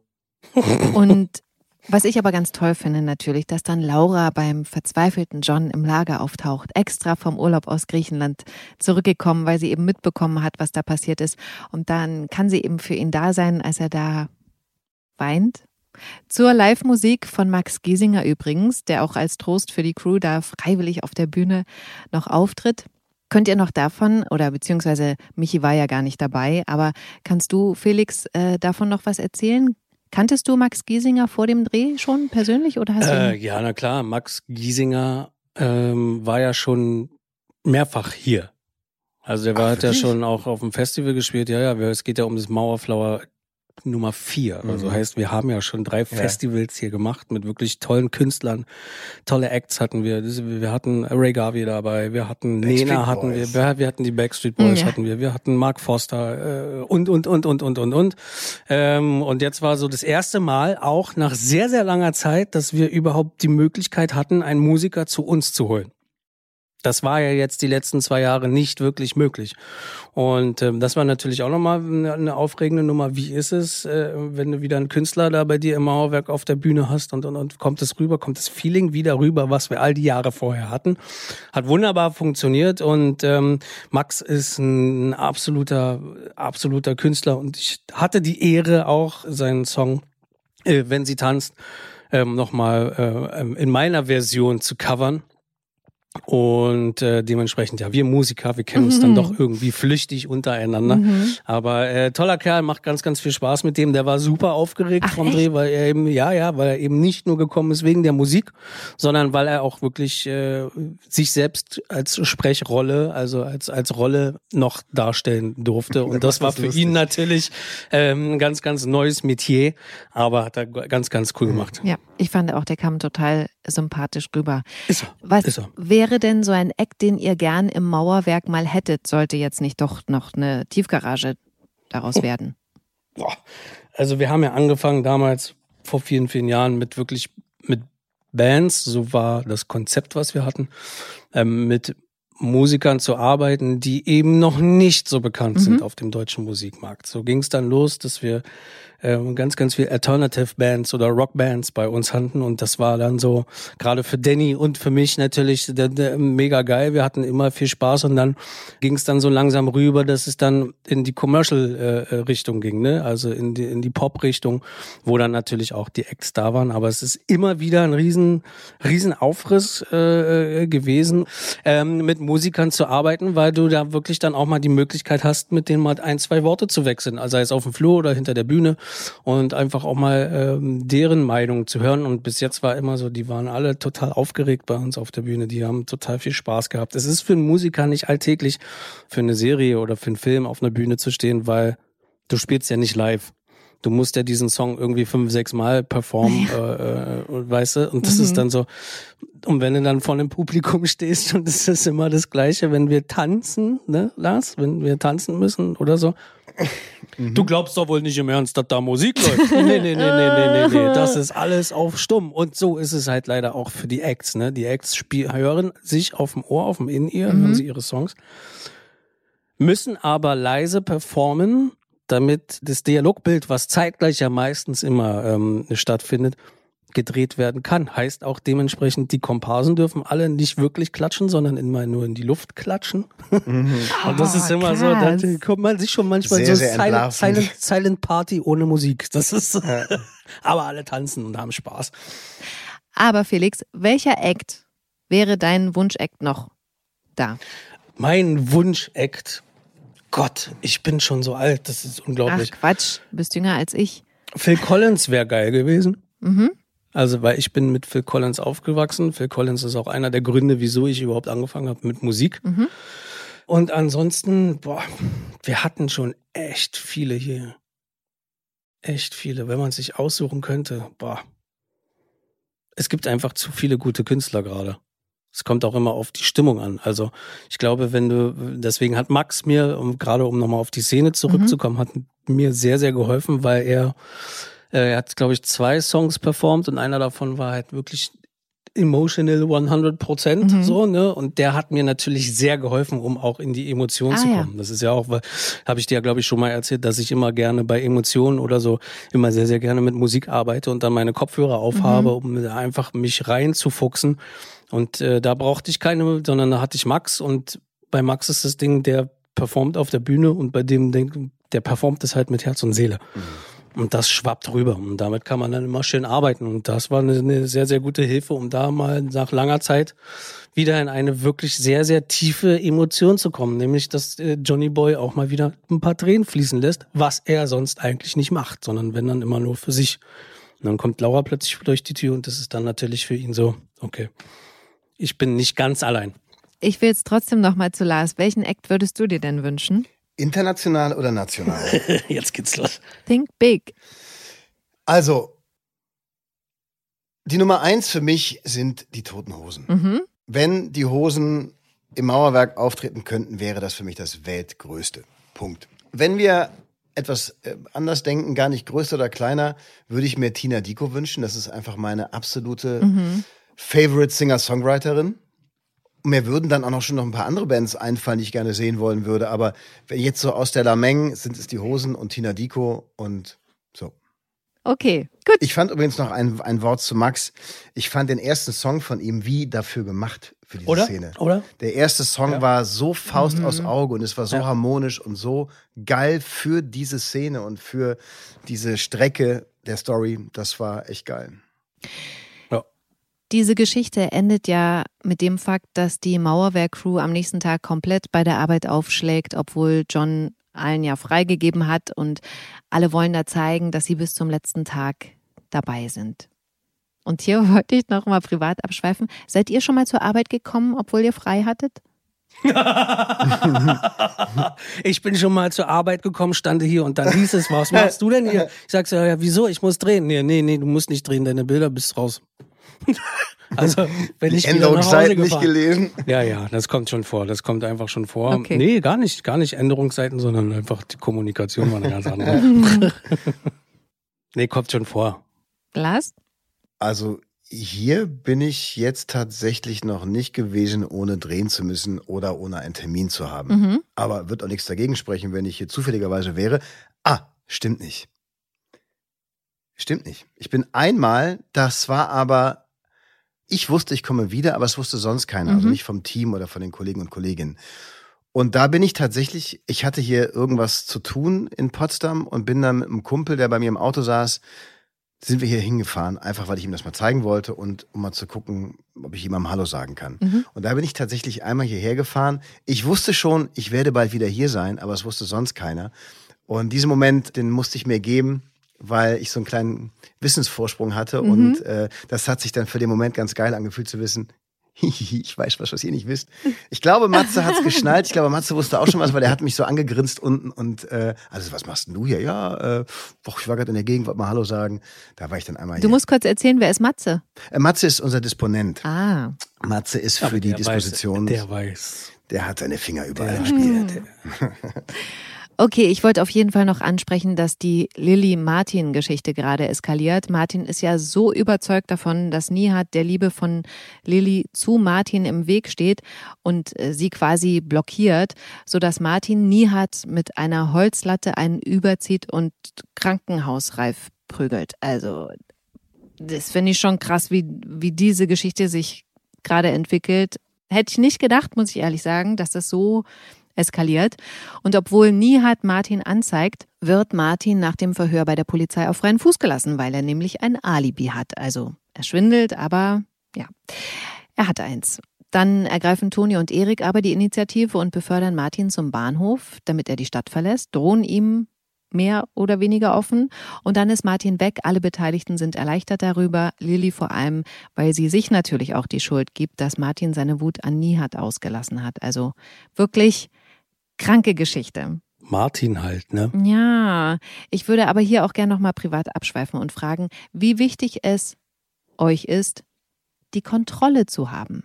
Und was ich aber ganz toll finde natürlich, dass dann Laura beim verzweifelten John im Lager auftaucht, extra vom Urlaub aus Griechenland zurückgekommen, weil sie eben mitbekommen hat, was da passiert ist. Und dann kann sie eben für ihn da sein, als er da weint. Zur Live-Musik von Max Giesinger übrigens, der auch als Trost für die Crew da freiwillig auf der Bühne noch auftritt. Könnt ihr noch davon, oder beziehungsweise Michi war ja gar nicht dabei, aber kannst du, Felix, äh, davon noch was erzählen? Kanntest du Max Giesinger vor dem Dreh schon persönlich oder hast du
Äh, ja, na klar, Max Giesinger ähm, war ja schon mehrfach hier. Also der war,
Ach,
hat ja schon auch auf dem Festival gespielt. Ja, ja, es geht ja um das Mauerflower Nummer vier. Also
Mhm.
heißt, wir haben ja schon drei Festivals hier gemacht mit wirklich tollen Künstlern. Tolle Acts hatten wir. Wir hatten Ray Garvey dabei, wir hatten
Backstreet
Nena hatten
Boys.
wir, wir hatten die Backstreet Boys
Ja.
hatten wir, wir hatten Mark Foster äh, und und und und und und und. Ähm, und jetzt war so das erste Mal auch nach sehr sehr langer Zeit, dass wir überhaupt die Möglichkeit hatten, einen Musiker zu uns zu holen. Das war ja jetzt die letzten zwei Jahre nicht wirklich möglich. Und ähm, das war natürlich auch nochmal eine, aufregende Nummer. Wie ist es, äh, wenn du wieder einen Künstler da bei dir im Mauerwerk auf der Bühne hast und, und, und kommt es rüber, kommt das Feeling wieder rüber, was wir all die Jahre vorher hatten. Hat wunderbar funktioniert und ähm, Max ist ein absoluter, absoluter Künstler und ich hatte die Ehre auch seinen Song, äh, wenn sie tanzt, ähm, nochmal äh, ähm, in meiner Version zu covern. Und äh, dementsprechend, ja, wir Musiker, wir kennen uns dann doch irgendwie flüchtig untereinander. Aber äh, toller Kerl, macht ganz, ganz viel Spaß mit dem. Der war super aufgeregt
Ach,
vom
echt?
Dreh, weil er eben, ja, ja, weil er eben nicht nur gekommen ist wegen der Musik, sondern weil er auch wirklich äh, sich selbst als Sprechrolle, also als, als Rolle noch darstellen durfte. Und das war für ihn natürlich ähm, ein ganz, ganz neues Metier, aber hat er ganz, ganz cool gemacht.
Ja, ich fand auch, der kam total sympathisch rüber.
Ist er.
Was
Ist er.
wäre denn so ein Eck, den ihr gern im Mauerwerk mal hättet, sollte jetzt nicht doch noch eine Tiefgarage daraus werden?
Boah. Also wir haben ja angefangen damals vor vielen, vielen Jahren mit wirklich mit Bands, so war das Konzept, was wir hatten, ähm, mit Musikern zu arbeiten, die eben noch nicht so bekannt sind auf dem deutschen Musikmarkt. So ging es dann los, dass wir ähm, ganz, ganz viel Alternative Bands oder Rockbands bei uns hatten und das war dann so, gerade für Danny und für mich natürlich der, der, mega geil. Wir hatten immer viel Spaß und dann ging es dann so langsam rüber, dass es dann in die Commercial-Richtung ging, ne? also in die, in die Pop-Richtung, wo dann natürlich auch die Acts da waren, aber es ist immer wieder ein riesen, riesen Aufriss äh, äh, gewesen, ähm, mit Musikern zu arbeiten, weil du da wirklich dann auch mal die Möglichkeit hast, mit denen mal ein, zwei Worte zu wechseln, also sei es auf dem Flur oder hinter der Bühne und einfach auch mal ähm, deren Meinung zu hören. Und bis jetzt war immer so, die waren alle total aufgeregt bei uns auf der Bühne. Die haben total viel Spaß gehabt. Es ist für einen Musiker nicht alltäglich, für eine Serie oder für einen Film auf einer Bühne zu stehen, weil du spielst ja nicht live. Du musst ja diesen Song irgendwie fünf, sechs Mal performen, äh, äh, weißt du? Und das ist dann so, Und wenn du dann vor einem Publikum stehst und es ist immer das Gleiche, wenn wir tanzen, ne, Lars, wenn wir tanzen müssen oder so. Mhm. Du glaubst doch wohl nicht im Ernst, dass da Musik läuft. nee, nee, nee, nee, nee, nee, nee. Das ist alles auf stumm. Und so ist es halt leider auch für die Acts, ne? Die Acts spiel hören sich auf dem Ohr, auf dem In-Ear, mhm. hören sie ihre Songs, müssen aber leise performen, damit das Dialogbild, was zeitgleich ja meistens immer ähm, stattfindet, gedreht werden kann. Heißt auch dementsprechend, die Komparsen dürfen alle nicht wirklich klatschen, sondern immer nur in die Luft klatschen. Mhm. Und das ist immer krass. so, da kommt man sich schon manchmal sehr, so sehr Silent, Silent, Silent, Party ohne Musik. Das ist, ja. aber alle tanzen und haben Spaß.
Aber Felix, welcher Act wäre dein Wunsch-Act noch da?
Mein Wunsch-Act. Gott, ich bin schon so alt, das ist unglaublich.
Ach Quatsch, du bist jünger als ich.
Phil Collins wäre geil gewesen. Mhm. Also, weil ich bin mit Phil Collins aufgewachsen. Phil Collins ist auch einer der Gründe, wieso ich überhaupt angefangen habe mit Musik. Mhm. Und ansonsten, boah, wir hatten schon echt viele hier. Echt viele. Wenn man sich aussuchen könnte, boah. Es gibt einfach zu viele gute Künstler gerade. Es kommt auch immer auf die Stimmung an. Also ich glaube, wenn du, deswegen hat Max mir, um, gerade um nochmal auf die Szene zurückzukommen, mhm. hat mir sehr, sehr geholfen, weil er er hat, glaube ich, zwei Songs performt und einer davon war halt wirklich emotional 100 Prozent mhm. so ne und der hat mir natürlich sehr geholfen um auch in die Emotionen ah, zu kommen ja. das ist ja auch weil habe ich dir glaube ich schon mal erzählt dass ich immer gerne bei Emotionen oder so immer sehr sehr gerne mit Musik arbeite und dann meine Kopfhörer aufhabe mhm. um einfach mich reinzufuchsen und äh, da brauchte ich keine sondern da hatte ich Max und bei Max ist das Ding der performt auf der Bühne und bei dem der performt es halt mit Herz und Seele mhm. Und das schwappt rüber. Und damit kann man dann immer schön arbeiten. Und das war eine, sehr, sehr gute Hilfe, um da mal nach langer Zeit wieder in eine wirklich sehr, sehr tiefe Emotion zu kommen. Nämlich, dass äh, Johnny Boy auch mal wieder ein paar Tränen fließen lässt, was er sonst eigentlich nicht macht, sondern wenn dann immer nur für sich. Und dann kommt Laura plötzlich durch die Tür und das ist dann natürlich für ihn so, okay, ich bin nicht ganz allein.
Ich will jetzt trotzdem noch mal zu Lars. Welchen Act würdest du dir denn wünschen?
International oder national?
Jetzt geht's los.
Think big.
Also, die Nummer eins für mich sind die Toten Hosen. Mhm. Wenn die Hosen im Mauerwerk auftreten könnten, wäre das für mich das weltgrößte. Punkt. Wenn wir etwas äh, anders denken, gar nicht größer oder kleiner, würde ich mir Tina Dico wünschen. Das ist einfach meine absolute mhm. Favorite Singer-Songwriterin. Mir würden dann auch noch schon noch ein paar andere Bands einfallen, die ich gerne sehen wollen würde. Aber wenn jetzt so aus der Lameng sind es die Hosen und Tina Dico und so.
Okay, gut.
Ich fand übrigens noch ein, ein Wort zu Max. Ich fand den ersten Song von ihm wie dafür gemacht für diese
Oder?
Szene.
Oder?
Der erste Song ja. war so Faust mhm. aus Auge und es war so ja. harmonisch und so geil für diese Szene und für diese Strecke der Story. Das war echt geil.
Diese Geschichte endet ja mit dem Fakt, dass die Mauerwehr-Crew am nächsten Tag komplett bei der Arbeit aufschlägt, obwohl John allen ja freigegeben hat und alle wollen da zeigen, dass sie bis zum letzten Tag dabei sind. Und hier wollte ich noch mal privat abschweifen. Seid ihr schon mal zur Arbeit gekommen, obwohl ihr frei hattet?
ich bin schon mal zur Arbeit gekommen, stande hier und dann hieß es, was machst du denn hier? Ich sag so, ja, wieso? Ich muss drehen. Nee, nee, nee, du musst nicht drehen, deine Bilder bist raus. Also, wenn ich
Änderungsseiten nicht gelesen.
Ja, ja, das kommt schon vor. Das kommt einfach schon vor. Okay. Nee, gar nicht, gar nicht Änderungsseiten, sondern einfach die Kommunikation war eine ganz andere. nee, kommt schon vor.
Lars?
Also, hier bin ich jetzt tatsächlich noch nicht gewesen, ohne drehen zu müssen oder ohne einen Termin zu haben. Mhm. Aber wird auch nichts dagegen sprechen, wenn ich hier zufälligerweise wäre. Ah, stimmt nicht. Stimmt nicht. Ich bin einmal, das war aber ich wusste, ich komme wieder, aber es wusste sonst keiner, also mhm. also nicht vom Team oder von den Kollegen und Kolleginnen. Und da bin ich tatsächlich, ich hatte hier irgendwas zu tun in Potsdam und bin dann mit einem Kumpel, der bei mir im Auto saß, sind wir hier hingefahren, einfach weil ich ihm das mal zeigen wollte und um mal zu gucken, ob ich jemandem Hallo sagen kann. Mhm. Und da bin ich tatsächlich einmal hierher gefahren. Ich wusste schon, ich werde bald wieder hier sein, aber es wusste sonst keiner. Und diesen Moment, den musste ich mir geben weil ich so einen kleinen Wissensvorsprung hatte. Mhm. Und äh, das hat sich dann für den Moment ganz geil angefühlt zu wissen, ich weiß was, was ihr nicht wisst. Ich glaube, Matze hat's geschnallt. Ich glaube, Matze wusste auch schon was, weil er hat mich so angegrinst unten und äh, also was machst denn du hier? Ja, äh, boah, ich war gerade in der Gegend, wollte mal Hallo sagen. Da war ich dann einmal
Du
hier.
musst kurz erzählen, wer ist Matze?
äh, Matze ist unser Disponent.
Ah,
Matze ist für die
Der
Disposition.
Weiß, der weiß.
der hat seine Finger überall im Spiel.
Okay, ich wollte auf jeden Fall noch ansprechen, dass die Lilly-Martin-Geschichte gerade eskaliert. Martin ist ja so überzeugt davon, dass Nihat der Liebe von Lilly zu Martin im Weg steht und äh, sie quasi blockiert, sodass Martin Nihat mit einer Holzlatte einen überzieht und krankenhausreif prügelt. Also, das finde ich schon krass, wie, wie diese Geschichte sich gerade entwickelt. Hätte ich nicht gedacht, muss ich ehrlich sagen, dass das so eskaliert. Und obwohl Nihat Martin anzeigt, wird Martin nach dem Verhör bei der Polizei auf freien Fuß gelassen, weil er nämlich ein Alibi hat. Also er schwindelt, aber ja, er hat eins. Dann ergreifen Toni und Erik aber die Initiative und befördern Martin zum Bahnhof, damit er die Stadt verlässt, drohen ihm mehr oder weniger offen. Und dann ist Martin weg. Alle Beteiligten sind erleichtert darüber. Lilly vor allem, weil sie sich natürlich auch die Schuld gibt, dass Martin seine Wut an Nihat ausgelassen hat. Also wirklich kranke Geschichte.
Martin halt, ne?
Ja, ich würde aber hier auch gerne nochmal privat abschweifen und fragen, wie wichtig es euch ist, die Kontrolle zu haben.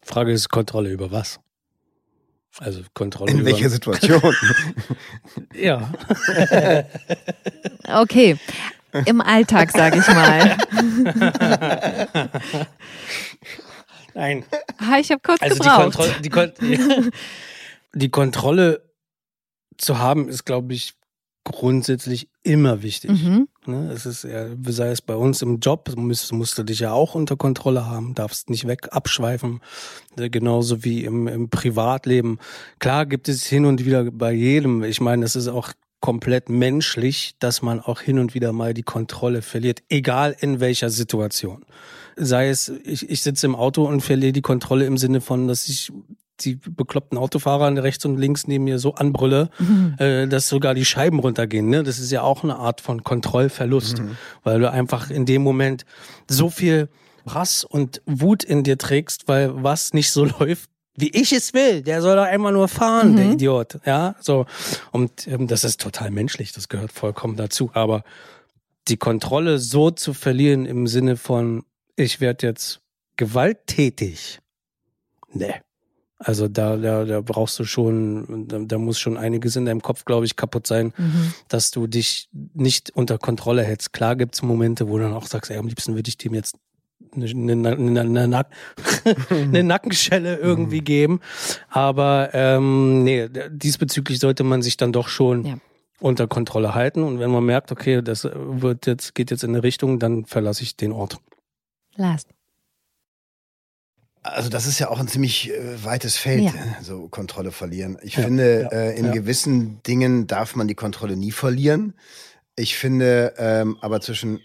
Frage ist Kontrolle über was? Also Kontrolle
In
über
welcher Situation?
Ja.
Okay, im Alltag, sage ich mal.
Nein.
Ich habe kurz
Also die,
gebraucht.
Kontrolle, die, Kon die Kontrolle zu haben, ist, glaube ich, grundsätzlich immer wichtig.
Mhm.
Ne? Es ist ja, sei es bei uns im Job, musst, musst du dich ja auch unter Kontrolle haben, darfst nicht weg abschweifen, Äh, genauso wie im, im Privatleben. Klar gibt es hin und wieder bei jedem, ich meine, es ist auch komplett menschlich, dass man auch hin und wieder mal die Kontrolle verliert, egal in welcher Situation. Sei es, ich, ich sitze im Auto und verliere die Kontrolle im Sinne von, dass ich die bekloppten Autofahrer rechts und links neben mir so anbrülle, äh, dass sogar die Scheiben runtergehen. Ne? Das ist ja auch eine Art von Kontrollverlust, weil du einfach in dem Moment so viel Hass und Wut in dir trägst, weil was nicht so läuft, wie ich es will. Der soll doch einmal nur fahren, der Idiot. Ja, so. Und ähm, das ist total menschlich, das gehört vollkommen dazu. Aber die Kontrolle so zu verlieren im Sinne von, ich werde jetzt gewalttätig. Nee. Also da, da, da brauchst du schon, da, da muss schon einiges in deinem Kopf, glaube ich, kaputt sein, dass du dich nicht unter Kontrolle hältst. Klar gibt's Momente, wo du dann auch sagst, ey, am liebsten würde ich dem jetzt eine, eine, eine, eine, Nack eine Nackenschelle irgendwie geben. Aber ähm, nee, diesbezüglich sollte man sich dann doch schon
Ja.
unter Kontrolle halten. Und wenn man merkt, okay, das wird jetzt, geht jetzt in eine Richtung, dann verlasse ich den Ort.
Last.
Also das ist ja auch ein ziemlich äh, weites Feld,
Ja.
äh, so Kontrolle verlieren. Ich
Ja,
finde,
ja,
äh, in
ja.
gewissen Dingen darf man die Kontrolle nie verlieren. Ich finde, ähm, aber zwischen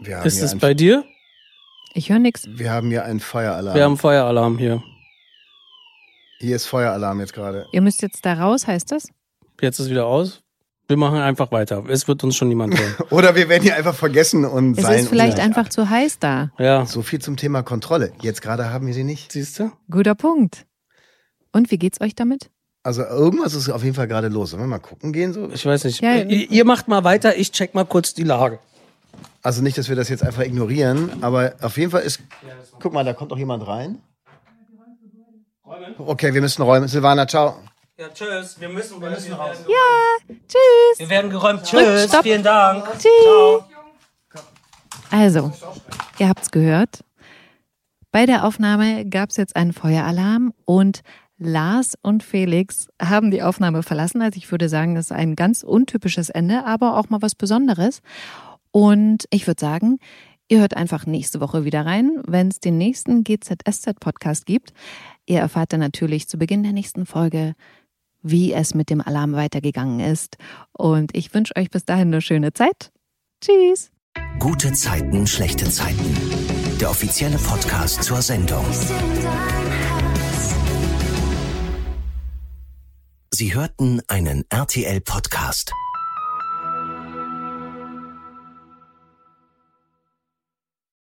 wir haben,
Ist es bei dir?
Ich höre nichts.
wir haben hier einen Feueralarm.
Wir haben Feueralarm hier.
hier ist Feueralarm jetzt gerade.
Ihr müsst jetzt da raus, heißt das?
Jetzt ist wieder aus. Wir machen einfach weiter. Es wird uns schon niemand hören.
Oder wir werden hier einfach vergessen und
Es
sein
ist vielleicht einfach zu heiß da.
Ja.
so viel zum Thema Kontrolle. Jetzt gerade haben wir sie nicht.
Siehst du?
Guter Punkt. Und wie geht's euch damit?
Also irgendwas ist auf jeden Fall gerade los. Sollen wir mal gucken gehen so?
Ich weiß nicht.
Ja.
ihr, ihr macht mal weiter, ich check mal kurz die Lage.
Also nicht, dass wir das jetzt einfach ignorieren, aber auf jeden Fall ist. Guck mal, da kommt doch jemand rein. Okay, wir müssen räumen. Silvana, ciao.
Ja, tschüss. Wir müssen, wir müssen raus.
Tschüss.
Wir werden geräumt. Tschüss.
stopp.
Vielen Dank.
Tschüss. Also, ihr habt's gehört. Bei der Aufnahme gab's jetzt einen Feueralarm und Lars und Felix haben die Aufnahme verlassen. Also ich würde sagen, das ist ein ganz untypisches Ende, aber auch mal was Besonderes. Und ich würde sagen, ihr hört einfach nächste Woche wieder rein, wenn es den nächsten GZSZ-Podcast gibt. Ihr erfahrt dann natürlich zu Beginn der nächsten Folge, wie es mit dem Alarm weitergegangen ist. Und ich wünsche euch bis dahin eine schöne Zeit. Tschüss.
Gute Zeiten, schlechte Zeiten. Der offizielle Podcast zur Sendung. Sie hörten einen RTL-Podcast.